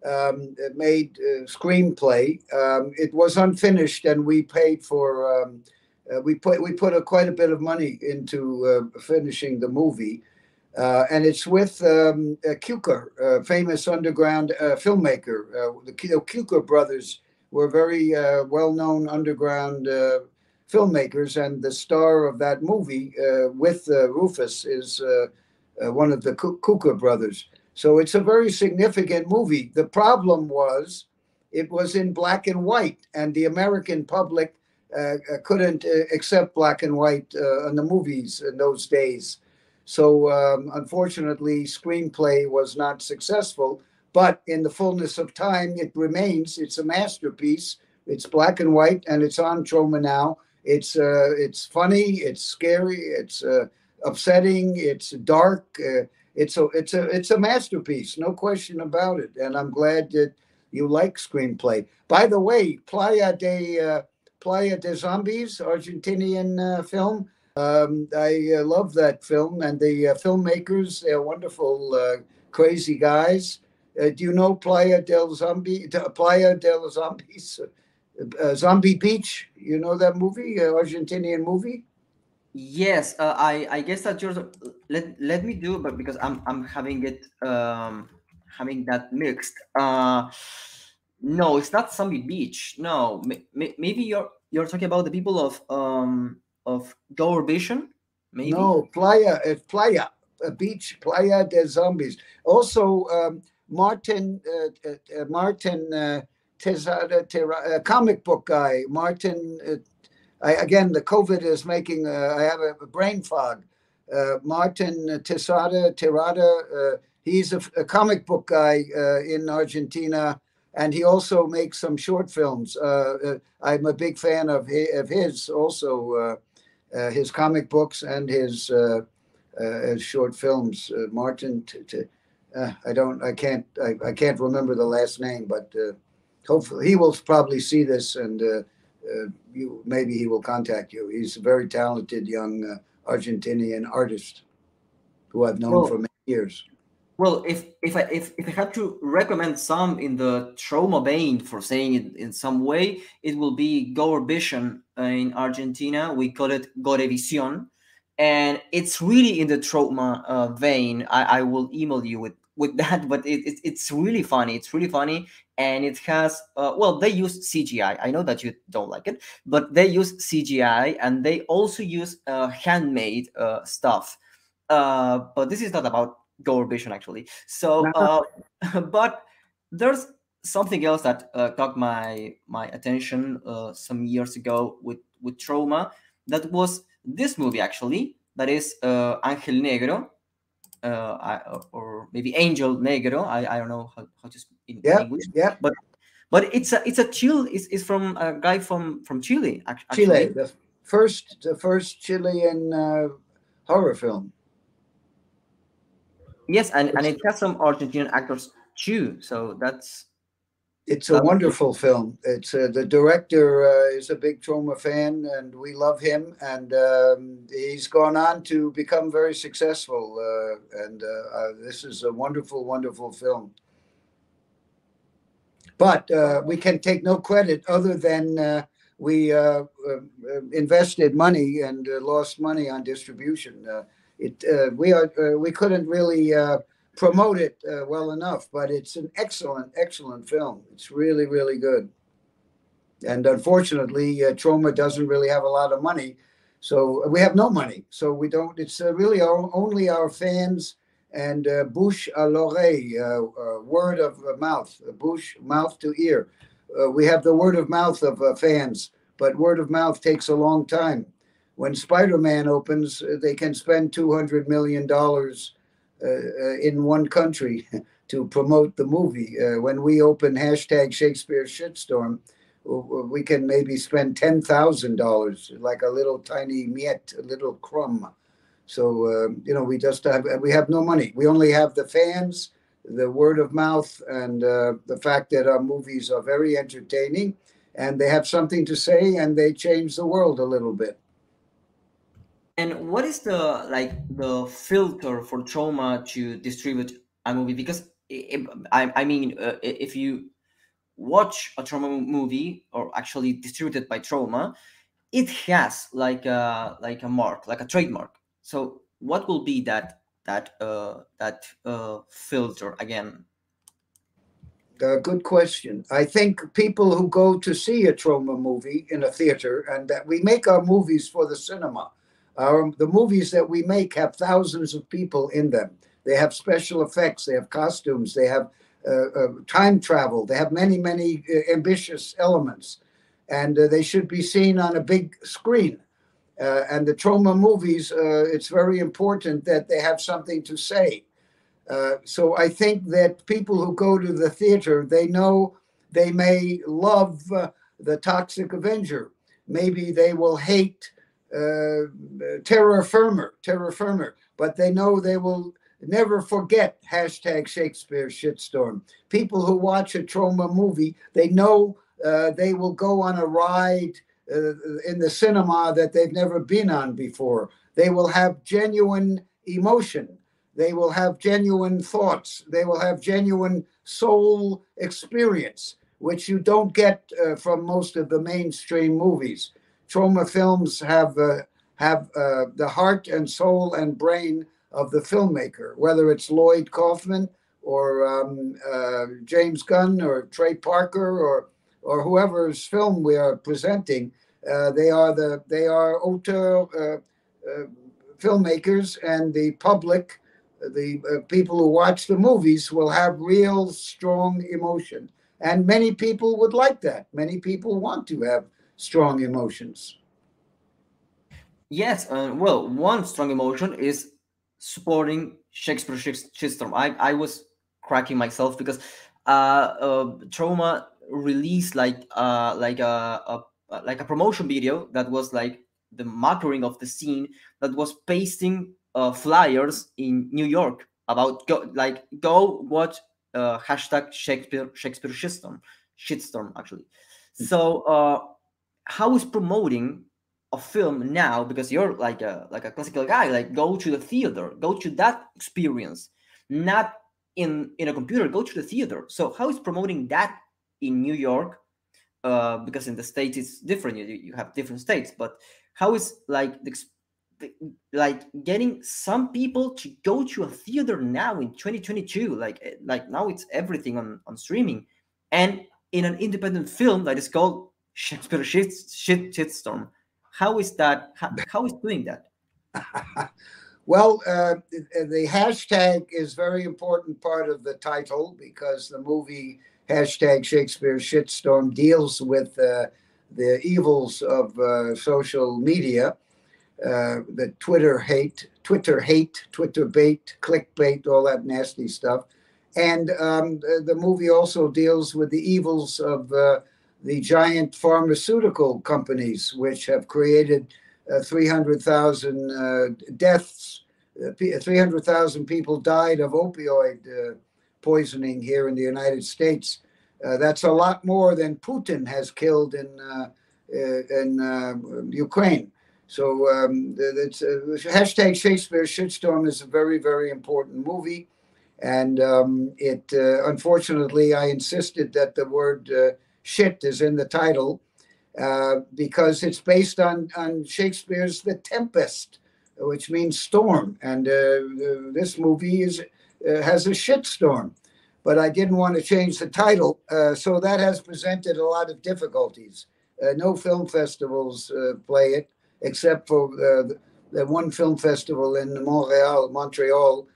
um, made uh, screenplay um, it was unfinished and we paid for um, uh, we put we put a, quite a bit of money into uh, finishing the movie, and it's with um, famous underground filmmaker. the Kuchar brothers were very well-known underground filmmakers, and the star of that movie with Rufus is one of the Kuchar brothers. So it's a very significant movie. The problem was it was in black and white, and the American public uh, uh, couldn't uh, accept black and white in the movies in those days. So um, unfortunately, screenplay was not successful. But in the fullness of time, it remains. It's a masterpiece. It's black and white, and it's on Troma now. It's uh, it's funny. It's scary. It's uh, upsetting. It's dark. Uh, it's a it's a it's a masterpiece, no question about it. And I'm glad that you like screenplay. By the way, Playa de Playa de Zombies, Argentinian uh, film. Um, I uh, love that film, and the uh, filmmakers, they're wonderful, uh, crazy guys. Uh, do you know Playa del Zombie, Playa del Zombies, uh, Zombie Beach? You know that movie, Argentinian movie? Yes, I I guess that you're. Let let me do, but because I'm I'm having it um having that mixed. Uh no, it's not Zombie Beach. No, maybe you're you're talking about the people of um of Gore Vision. Maybe no Playa. It's Playa, a beach, Playa de Zombies. Also, um, Martin uh, uh, Martin uh, Tezada, uh, comic book guy. Martin. Uh, I, again, the COVID is making. Uh, I have a, a brain fog. Uh, Martin Tesada Tirada. Uh, he's a, a, comic book guy uh, in Argentina, and he also makes some short films. I'm a big fan of of his also. his comic books and his his short films. Martin, I don't, I can't, I, I can't remember the last name, but hopefully he will probably see this and uh, uh, you maybe he will contact you. He's a very talented young uh, Argentinian artist who I've known well, for many years. Well, if if I if, if I had to recommend some in the Troma vein for saying it in some way, it will be Gore Vision in Argentina. We call it Gorevision, and it's really in the Troma uh, vein. I, I will email you with with that, but it, it, it's really funny. It's really funny, and it has uh, well, they use CGI. I know that you don't like it, but they use CGI, and they also use uh, handmade uh, stuff. Uh, but this is not about Gore Vision actually. So, uh, but there's something else that uh, caught my my attention some years ago with with Troma. That was this movie actually. That is Angel Negro uh, or maybe Angel Negro. I, I don't know how, how to speak in yeah, English. Yeah. But but it's a it's a chill. It's, it's from a guy from from Chile. Actually. Chile, the first the first Chilean uh, horror film. Yes, and, and it has some Argentinian actors too. So that's it's a wonderful film. It's uh, the director uh, is a big Troma fan, and we love him. And um, he's gone on to become very successful. Uh, and uh, uh, this is a wonderful, wonderful film. But uh, we can take no credit other than we invested money and lost money on distribution. it we are we couldn't really promote it uh, well enough, but it's an excellent, excellent film. It's really, really good. And unfortunately, uh, Troma doesn't really have a lot of money, so we have no money. So we don't. It's uh, really our, only our fans and uh, bouche à l'oreille, uh, uh, word of mouth, bouche, mouth to ear. we have the word of mouth of fans, but word of mouth takes a long time. When Spider-Man opens, they can spend two hundred million dollars uh, uh, in one country to promote the movie. Uh, when we open hashtag Shakespeare Shitstorm, we can maybe spend ten thousand dollars, like a little tiny miet, a little crumb. So uh, you know, we just have we have no money. We only have the fans, the word of mouth, and uh, the fact that our movies are very entertaining, and they have something to say, and they change the world a little bit. And what is the like the filter for Troma to distribute a movie? Because it, I, I mean, uh, if you watch a Troma movie or actually distributed by Troma, it has like a like a mark, like a trademark. So what will be that that uh, that uh, filter again? Uh, good question. I think people who go to see a Troma movie in a theater, and that we make our movies for the cinema. Our, the movies that we make have thousands of people in them. They have special effects, they have costumes, they have uh, uh, time travel, they have many, many uh, ambitious elements, and uh, they should be seen on a big screen. Uh, and the Troma movies, uh, it's very important that they have something to say. so I think that people who go to the theater, they know they may love the Toxic Avenger. Maybe they will hate uh, Terror Firmer, Terror Firmer, but they know they will never forget hashtag Shakespeare shitstorm. People who watch a Troma movie, they know uh, they will go on a ride uh, in the cinema that they've never been on before. They will have genuine emotion. They will have genuine thoughts. They will have genuine soul experience, which you don't get uh, from most of the mainstream movies. Troma films have uh, have uh, the heart and soul and brain of the filmmaker, whether it's Lloyd Kaufman or um, uh, James Gunn or Trey Parker or or whoever's film we are presenting. Uh, they are the they are auteur uh, uh, filmmakers, and the public the people who watch the movies will have real strong emotion. And many people would like that. Many people want to have strong emotions. Yes, uh, well, one strong emotion is supporting Shakespeare shitstorm. I, I was cracking myself because uh, uh, Troma released like uh, like a, a like a promotion video that was like the marketing of the scene that was pasting uh, flyers in New York about go like go watch uh, hashtag Shakespeare Shakespeare shitstorm shitstorm actually. Hmm. So uh, how is promoting a film now because you're like a like a classical guy like go to the theater go to that experience not in in a computer go to the theater. So how is promoting that in new york? Uh, because in the states it's different you, you have different states but how is like the, like getting some people to go to a theater now in 2022 like eh, like now it's everything on on streaming and in an independent film that is called shakespeare shit, shit shitstorm how is that? How, how is doing that? well, uh, the hashtag is very important part of the title because the movie hashtag Shakespeare shitstorm deals with uh, the evils of uh, social media, uh, the Twitter hate, Twitter hate, Twitter bait, clickbait, all that nasty stuff. And um, the, the, movie also deals with the evils of uh, the giant pharmaceutical companies, which have created uh, 300,000 uh, deaths. Uh, 300,000 people died of opioid uh, poisoning here in the United States. Uh, that's a lot more than Putin has killed in in Ukraine. So um, that's hashtag Shakespeare shitstorm is a very very important movie, and um, it unfortunately I insisted that the word shit is in the title uh, because it's based on, on Shakespeare's The Tempest, which means storm. And uh, this movie is uh, has a shit storm. But I didn't want to change the title, uh, so that has presented a lot of difficulties. Uh, no film festivals uh, play it, except for the, the, one film festival in Montreal. Montreal,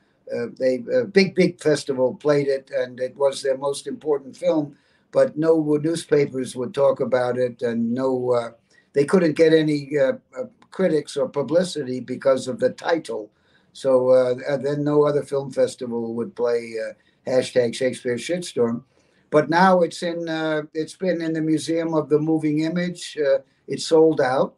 they big big festival played it, and it was their most important film but no newspapers would talk about it, and no, uh, they couldn't get any uh, uh critics or publicity because of the title. So uh, then no other film festival would play hashtag Shakespeare shitstorm. But now it's in, it's been in the Museum of the Moving Image. it's sold out.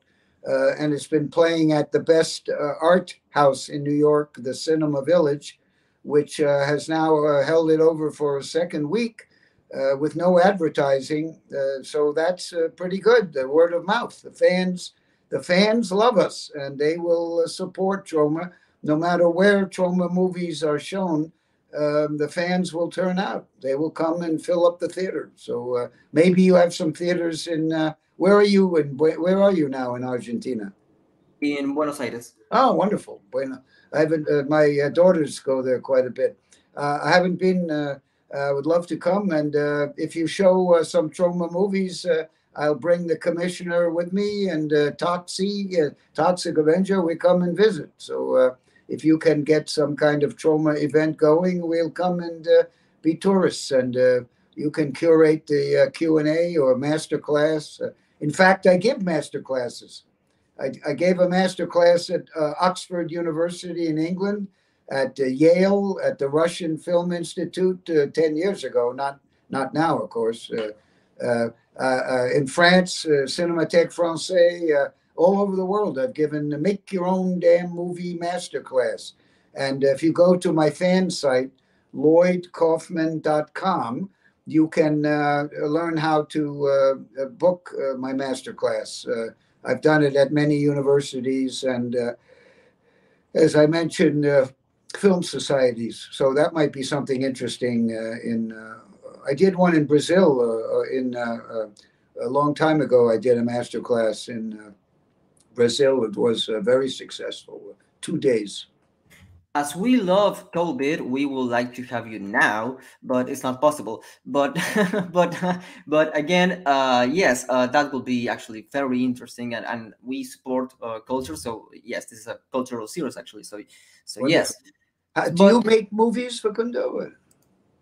Uh, and it's been playing at the best uh, art house in New York, the Cinema Village, which uh, has now held it over for a second week uh, with no advertising. Uh, so that's uh, pretty good. The word of mouth. The fans, the fans love us, and they will uh, support Troma no matter where Troma movies are shown. Um, the fans will turn out. They will come and fill up the theater. So uh, maybe you have some theaters in. Uh, where are you? And where are you now in Argentina? In Buenos Aires. Oh, wonderful. Bueno, I haven't. my daughters go there quite a bit. I haven't been I uh, would love to come. And uh, if you show uh, some Troma movies, I'll bring the commissioner with me and uh, Toxie, uh, Toxic Avenger, we come and visit. So uh, if you can get some kind of Troma event going, we'll come and uh, be tourists and you can curate the Q&A or master class. in fact, I give master classes. I, I gave a master class at Oxford University in England at uh, Yale, at the Russian Film Institute uh, 10 years ago, not, not now, of course. Uh, in France, Cinémathèque Française, all over the world. I've given the Make Your Own Damn Movie Masterclass. And if you go to my fan site, lloydkaufman.com, you can uh, learn how to uh, book uh, my masterclass. I've done it at many universities, and as I mentioned, film societies. So that might be something interesting. Uh, in uh, I did one in Brazil uh, uh in uh, uh, a long time ago. I did a master class in Brazil. It was very successful. Two days. As we love COVID, we would like to have you now, but it's not possible. But but but again, yes, that will be actually very interesting, and, and we support culture. So yes, this is a cultural series actually. So so Wonderful. yes Uh, do but, you make movies, Facundo?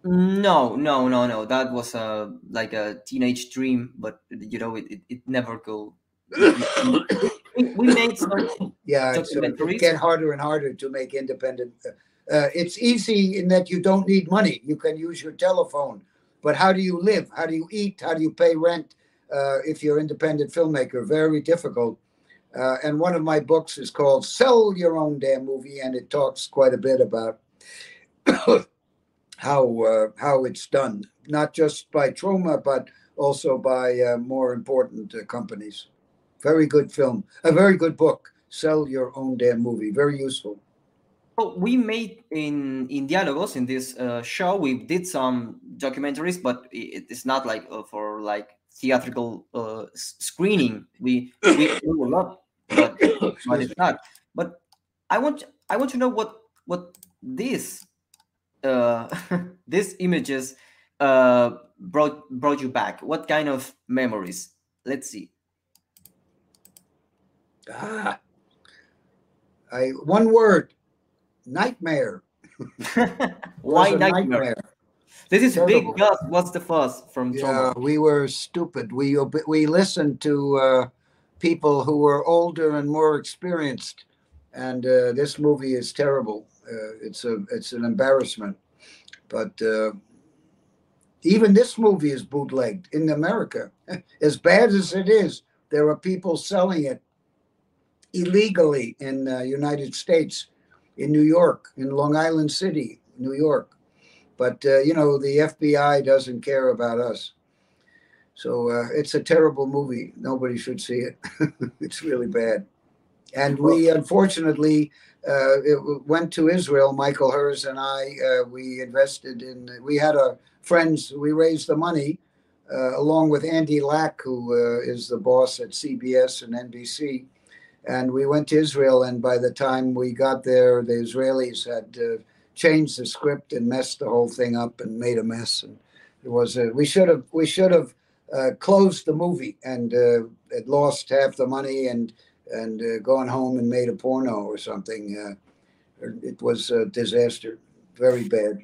No, no, no, no. That was a like a teenage dream, but you know, it, it, it never go. we, we made some yeah, it get harder and harder to make independent. Uh, uh, it's easy in that you don't need money. You can use your telephone. But how do you live? How do you eat? How do you pay rent uh, if you're independent filmmaker? Very difficult. Uh, and one of my books is called Sell Your Own Damn Movie, and it talks quite a bit about how uh, how it's done, not just by Troma, but also by uh, more important uh, companies. Very good film, a very good book. Sell Your Own Damn Movie, very useful. Well, we made in in Dialogos in this uh, show. We did some documentaries, but it's not like uh, for like theatrical uh, screening. We we do a lot, but, but it's not. But I want I want to know what what this uh, these images uh, brought brought you back. What kind of memories? Let's see. Ah, I one word nightmare. Why nightmare? nightmare? This is Terrible. big Gus. What's the fuss from Yeah, we were stupid. We we listened to uh, people who were older and more experienced, and uh, this movie is terrible. Uh, it's a it's an embarrassment. But uh, even this movie is bootlegged in America. as bad as it is, there are people selling it illegally in the United States in New York, in Long Island City, New York. But, uh, you know, the FBI doesn't care about us. So uh, it's a terrible movie. Nobody should see it. it's really bad. And we unfortunately uh, went to Israel. Michael Herz and I, uh, we invested in, we had a friends, we raised the money uh, along with Andy Lack, who uh, is the boss at CBS and NBC and we went to Israel. And by the time we got there, the Israelis had uh, changed the script and messed the whole thing up and made a mess. And it was a, we should have we should have uh, closed the movie and uh, it lost half the money and and uh, gone home and made a porno or something. Uh, it was a disaster, very bad.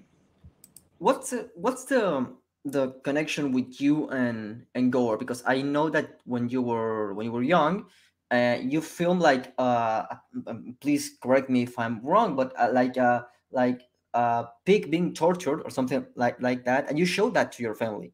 What's what's the the connection with you and and Gore? Because I know that when you were when you were young, uh, you film like uh, um, please correct me if I'm wrong, but uh, like uh, like a pig being tortured or something like like that, and you showed that to your family.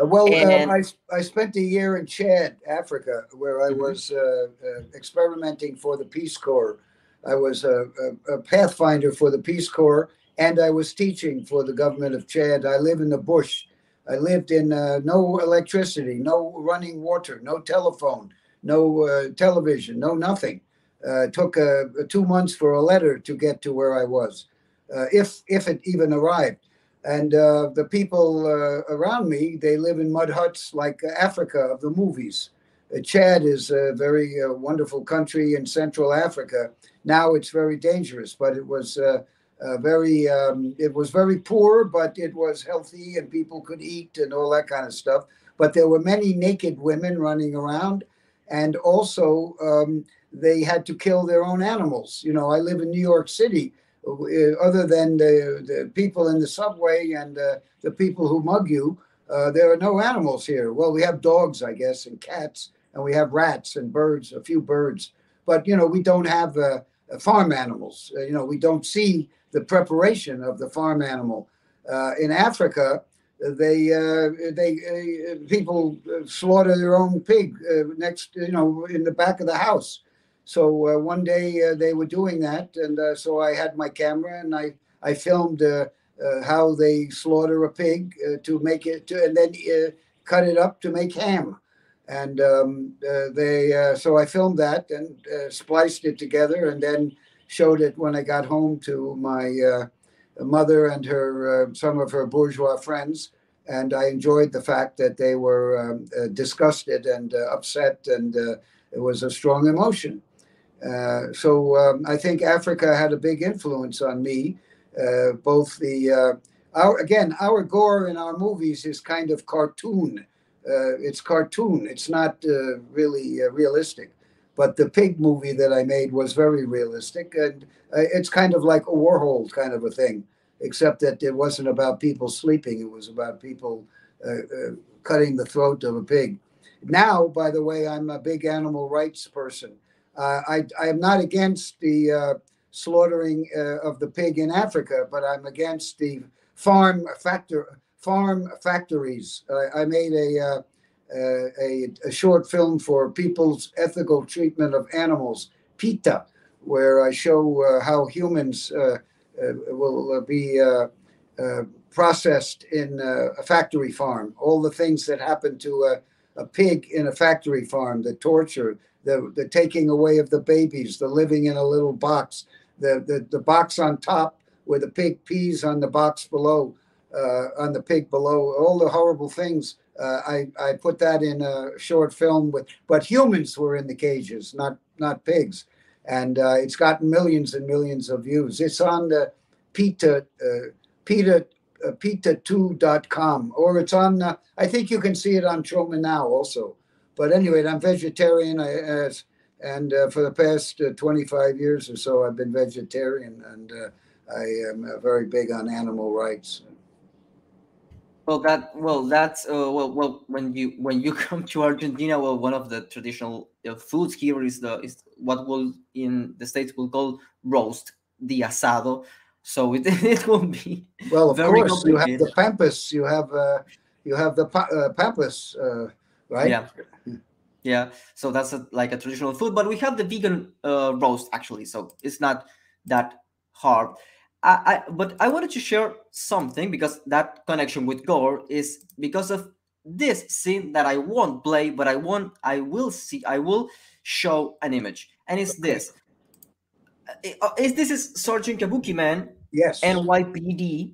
Uh, well, uh, and, I I spent a year in Chad, Africa, where I mm-hmm. was uh, experimenting for the Peace Corps. I was a, a, a, pathfinder for the Peace Corps, and I was teaching for the government of Chad. I live in the bush. I lived in no electricity, no running water, no telephone no uh, television, no nothing. Uh, took uh, two months for a letter to get to where I was, uh, if if it even arrived. And uh, the people uh, around me, they live in mud huts like Africa of the movies. Chad is a very wonderful country in Central Africa. Now it's very dangerous, but it was very um, it was very poor, but it was healthy and people could eat and all that kind of stuff. But there were many naked women running around and also um, they had to kill their own animals. You know, I live in New York City. Uh, other than the, the people in the subway and uh, the people who mug you, uh, there are no animals here. Well, we have dogs, I guess, and cats, and we have rats and birds, a few birds. But you know, we don't have uh, farm animals. Uh, you know, we don't see the preparation of the farm animal. Uh, in Africa, they uh, they uh, people slaughter their own pig uh, next you know in the back of the house so uh, one day uh, they were doing that and uh, so i had my camera and i i filmed how they slaughter a pig to make it to, and then cut it up to make ham and um, they so i filmed that and spliced it together and then showed it when i got home to my mother and her uh, some of her bourgeois friends, and I enjoyed the fact that they were um, uh, disgusted and uh, upset, and it was a strong emotion. Uh, so um, I think Africa had a big influence on me. Uh, both the our again our gore in our movies is kind of cartoon. it's cartoon. It's not really realistic. But the pig movie that I made was very realistic, and uh, it's kind of like a Warhol kind of a thing, except that it wasn't about people sleeping; it was about people uh, uh, cutting the throat of a pig. Now, by the way, I'm a big animal rights person. Uh, I, I am not against the uh, slaughtering uh, of the pig in Africa, but I'm against the farm factor farm factories. I made a uh, a, a, short film for people's ethical treatment of animals, PETA, where I show uh, how humans uh, will be processed in a factory farm. All the things that happen to a, a pig in a factory farm, the torture, the, the taking away of the babies, the living in a little box, the, the, the box on top where the pig pees on the box below, uh, on the pig below, all the horrible things uh, I I put that in a short film with, but humans were in the cages, not not pigs, and uh, it's gotten millions and millions of views. It's on the PETA uh, PETA uh, PETA2.com, or it's on. Uh, I think you can see it on Troma now also. But anyway, I'm vegetarian. I, as and uh, for the past uh, 25 years or so, I've been vegetarian, and uh, I am uh, very big on animal rights. Well, that well, that's uh, well, well, when you when you come to Argentina, well, one of the traditional uh, foods here is the is what will in the states will call roast, the asado. So it, it will be well. Of course, you have the pampas. You have uh, you have the pa- uh, pampas, uh, right? Yeah, yeah. So that's a, like a traditional food, but we have the vegan uh, roast actually. So it's not that hard. I, I, but I wanted to share something because that connection with gore is because of this scene that I won't play, but I want, I will see, I will show an image, and it's this. Uh, is this is Sergeant Kabuki Man? Yes. NYPD.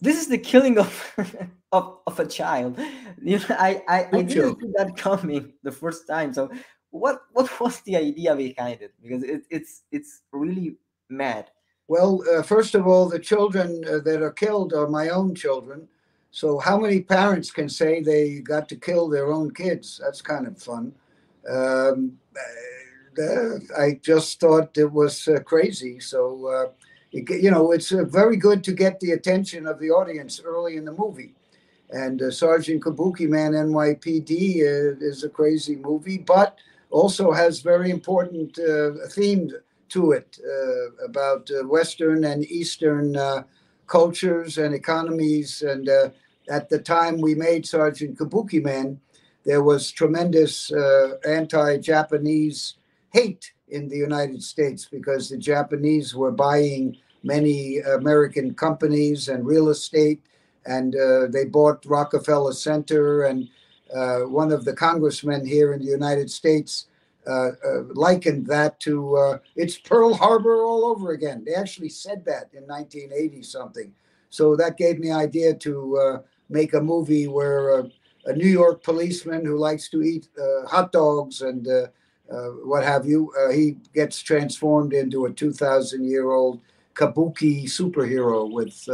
This is the killing of of, of a child. You know, I I, I didn't see that coming the first time. So what what was the idea behind it? Because it, it's it's really mad. Well, uh, first of all, the children uh, that are killed are my own children. So, how many parents can say they got to kill their own kids? That's kind of fun. Um, uh, I just thought it was uh, crazy. So, uh, you know, it's uh, very good to get the attention of the audience early in the movie. And Sergeant Kabuki Man NYPD is a crazy movie, but also has very important themes to it uh, about uh, Western and Eastern uh, cultures and economies. And at the time we made Sergeant Kabuki Man, there was tremendous anti Japanese hate in the United States because the Japanese were buying many American companies and real estate, and uh, they bought Rockefeller Center. And uh, one of the congressmen here in the United States uh, uh, likened that to uh, it's Pearl Harbor all over again. They actually said that in 1980 something. So that gave me idea to uh, make a movie where a New York policeman who likes to eat hot dogs and what have you, he gets transformed into a 2,000 year old kabuki superhero with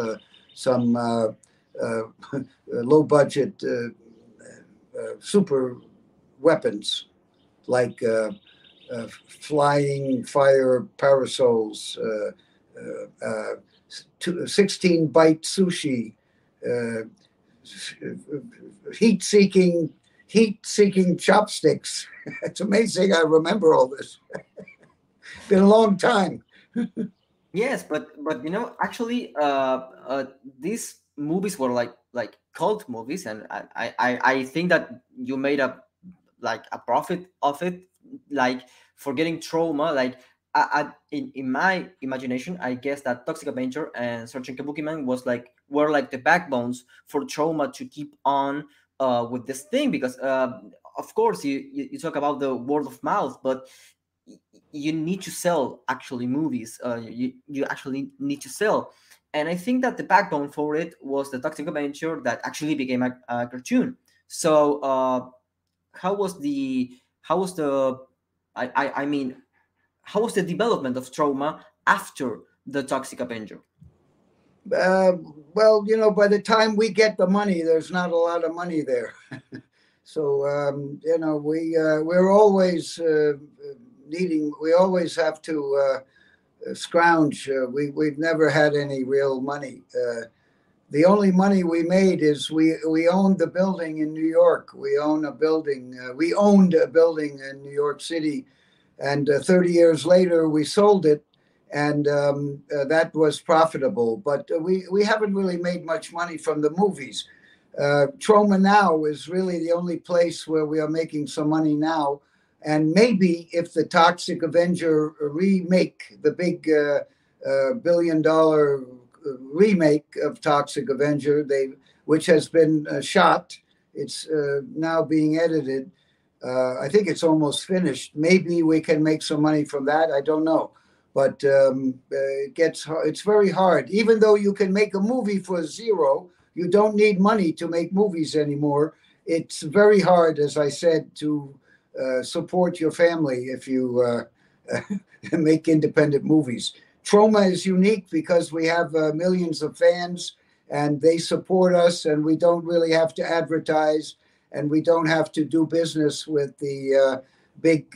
some low budget super weapons like uh, uh, flying fire parasols, uh, 16 bite sushi, heat seeking heat seeking chopsticks. it's amazing I remember all this. Been a long time. yes, but but you know actually uh, uh, these movies were like like cult movies, and I I I think that you made a like a profit of it like for getting Troma like I, I, in, in my imagination i guess that toxic avenger and sergeant kabuki man was like were like the backbones for Troma to keep on uh, with this thing because uh, of course you, you, you talk about the word of mouth but you need to sell actually movies uh, you, you actually need to sell and i think that the backbone for it was the toxic avenger that actually became a, a cartoon so uh, how was the how was the I, I I mean how was the development of Troma after the Toxic Avenger? Uh, well, you know, by the time we get the money, there's not a lot of money there. So um, you know, we uh, we're always uh, needing. We always have to uh, scrounge. Uh, we we've never had any real money. Uh, the only money we made is we we owned the building in New York. We own a building. Uh, we owned a building in New York City, and 30 years later we sold it and um, uh, that was profitable. But uh, we we haven't really made much money from the movies. Uh, Troma now is really the only place where we are making some money now. And maybe if the Toxic Avenger remake, the big uh, uh, billion dollar uh, remake of Toxic Avenger, they which has been shot, it's now being edited. I think it's almost finished. Maybe we can make some money from that. I don't know but um, uh, it gets it's very hard. Even though you can make a movie for zero, you don't need money to make movies anymore. It's very hard, as I said, to uh, support your family if you uh, make independent movies. Troma is unique because we have uh, millions of fans and they support us, and we don't really have to advertise and we don't have to do business with the big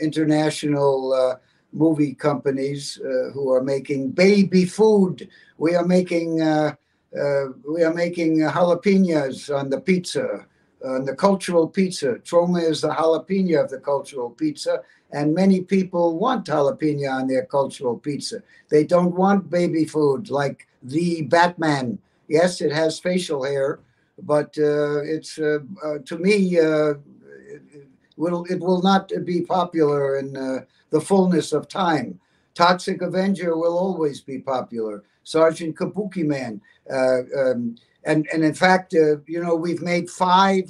international movie companies uh, who are making baby food. We are making uh, uh, we are making jalapenos on the pizza, on the cultural pizza. Troma is the jalapeno of the cultural pizza, and many people want jalapeno on their cultural pizza. They don't want baby food like the Batman. Yes, it has facial hair, but uh, it's uh, uh, to me will it will not be popular in uh, the fullness of time. Toxic Avenger will always be popular. Sergeant Kabuki Man, uh, um, and and in fact, uh, you know, we've made five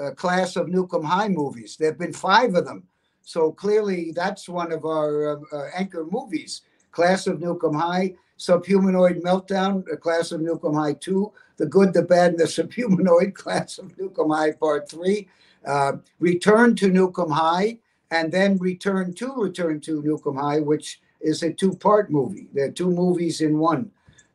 uh, Class of 'Em High movies. There've been five of them, so clearly that's one of our uh, uh, anchor movies. Class of 'Em High, Subhumanoid Meltdown, Class of 'Em High Two, The Good, the Bad, and the Subhumanoid Class of 'Em High Part Three, uh, Return to 'Em High, and then Return to Return to 'Em High, which is a two-part movie. There are two movies in one.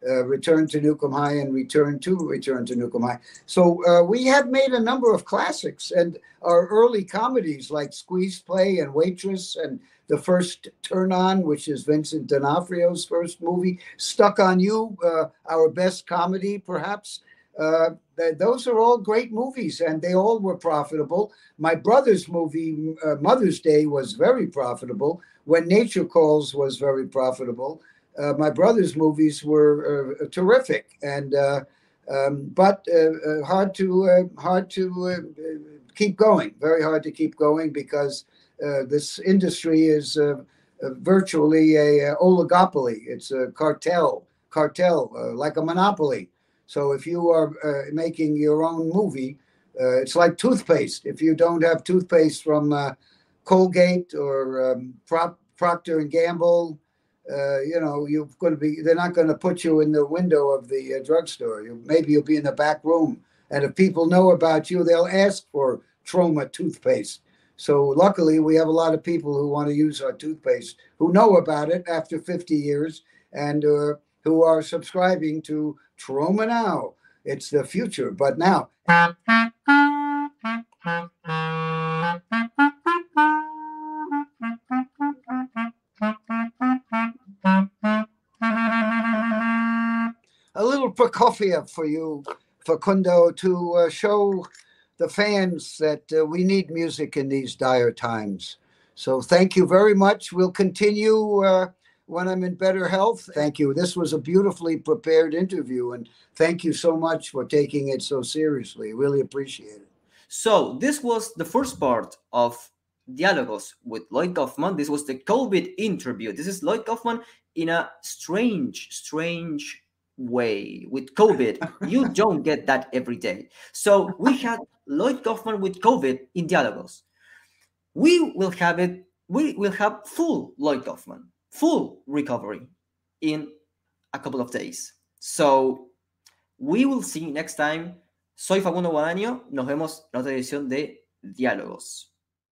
Uh, Return to 'Em High and Return to Return to 'Em High. So uh, we have made a number of classics and our early comedies like Squeeze Play and Waitress and the first Turn On, which is Vincent D'Onofrio's first movie, Stuck on You, uh, our best comedy perhaps, uh, those are all great movies and they all were profitable. My brother's movie, uh, Mother's Day, was very profitable. When Nature Calls was very profitable. Uh, my brother's movies were uh, terrific and uh, um, but uh, hard to hard to keep going. Very hard to keep going because this industry is virtually a, oligopoly. It's a cartel, cartel like a monopoly so if you are uh, making your own movie, uh, it's like toothpaste. If you don't have toothpaste from uh, Colgate or um, Pro- Procter and Gamble, uh, you know you're going to be. They're not going to put you in the window of the uh, drugstore. You, maybe you'll be in the back room, and if people know about you, they'll ask for Troma toothpaste. So luckily, we have a lot of people who want to use our toothpaste who know about it after 50 years and uh, who are subscribing to Troma now. It's the future, but now. Prokofiev for you, Facundo, to uh, show the fans that uh, we need music in these dire times. So thank you very much. We'll continue uh, when I'm in better health. Thank you. This was a beautifully prepared interview, and thank you so much for taking it so seriously. Really appreciate it. So, this was the first part of Dialogos with Lloyd Kaufman. This was the COVID interview. This is Lloyd Kaufman in a strange, strange way with COVID. you don't get that every day. So, we had Lloyd Kaufman with COVID in Dialogos. We will have it, we will have full Lloyd Kaufman full recovery in a couple of days. So we will see next time. Soy Facundo Guadaño. Nos vemos en otra edición de Diálogos.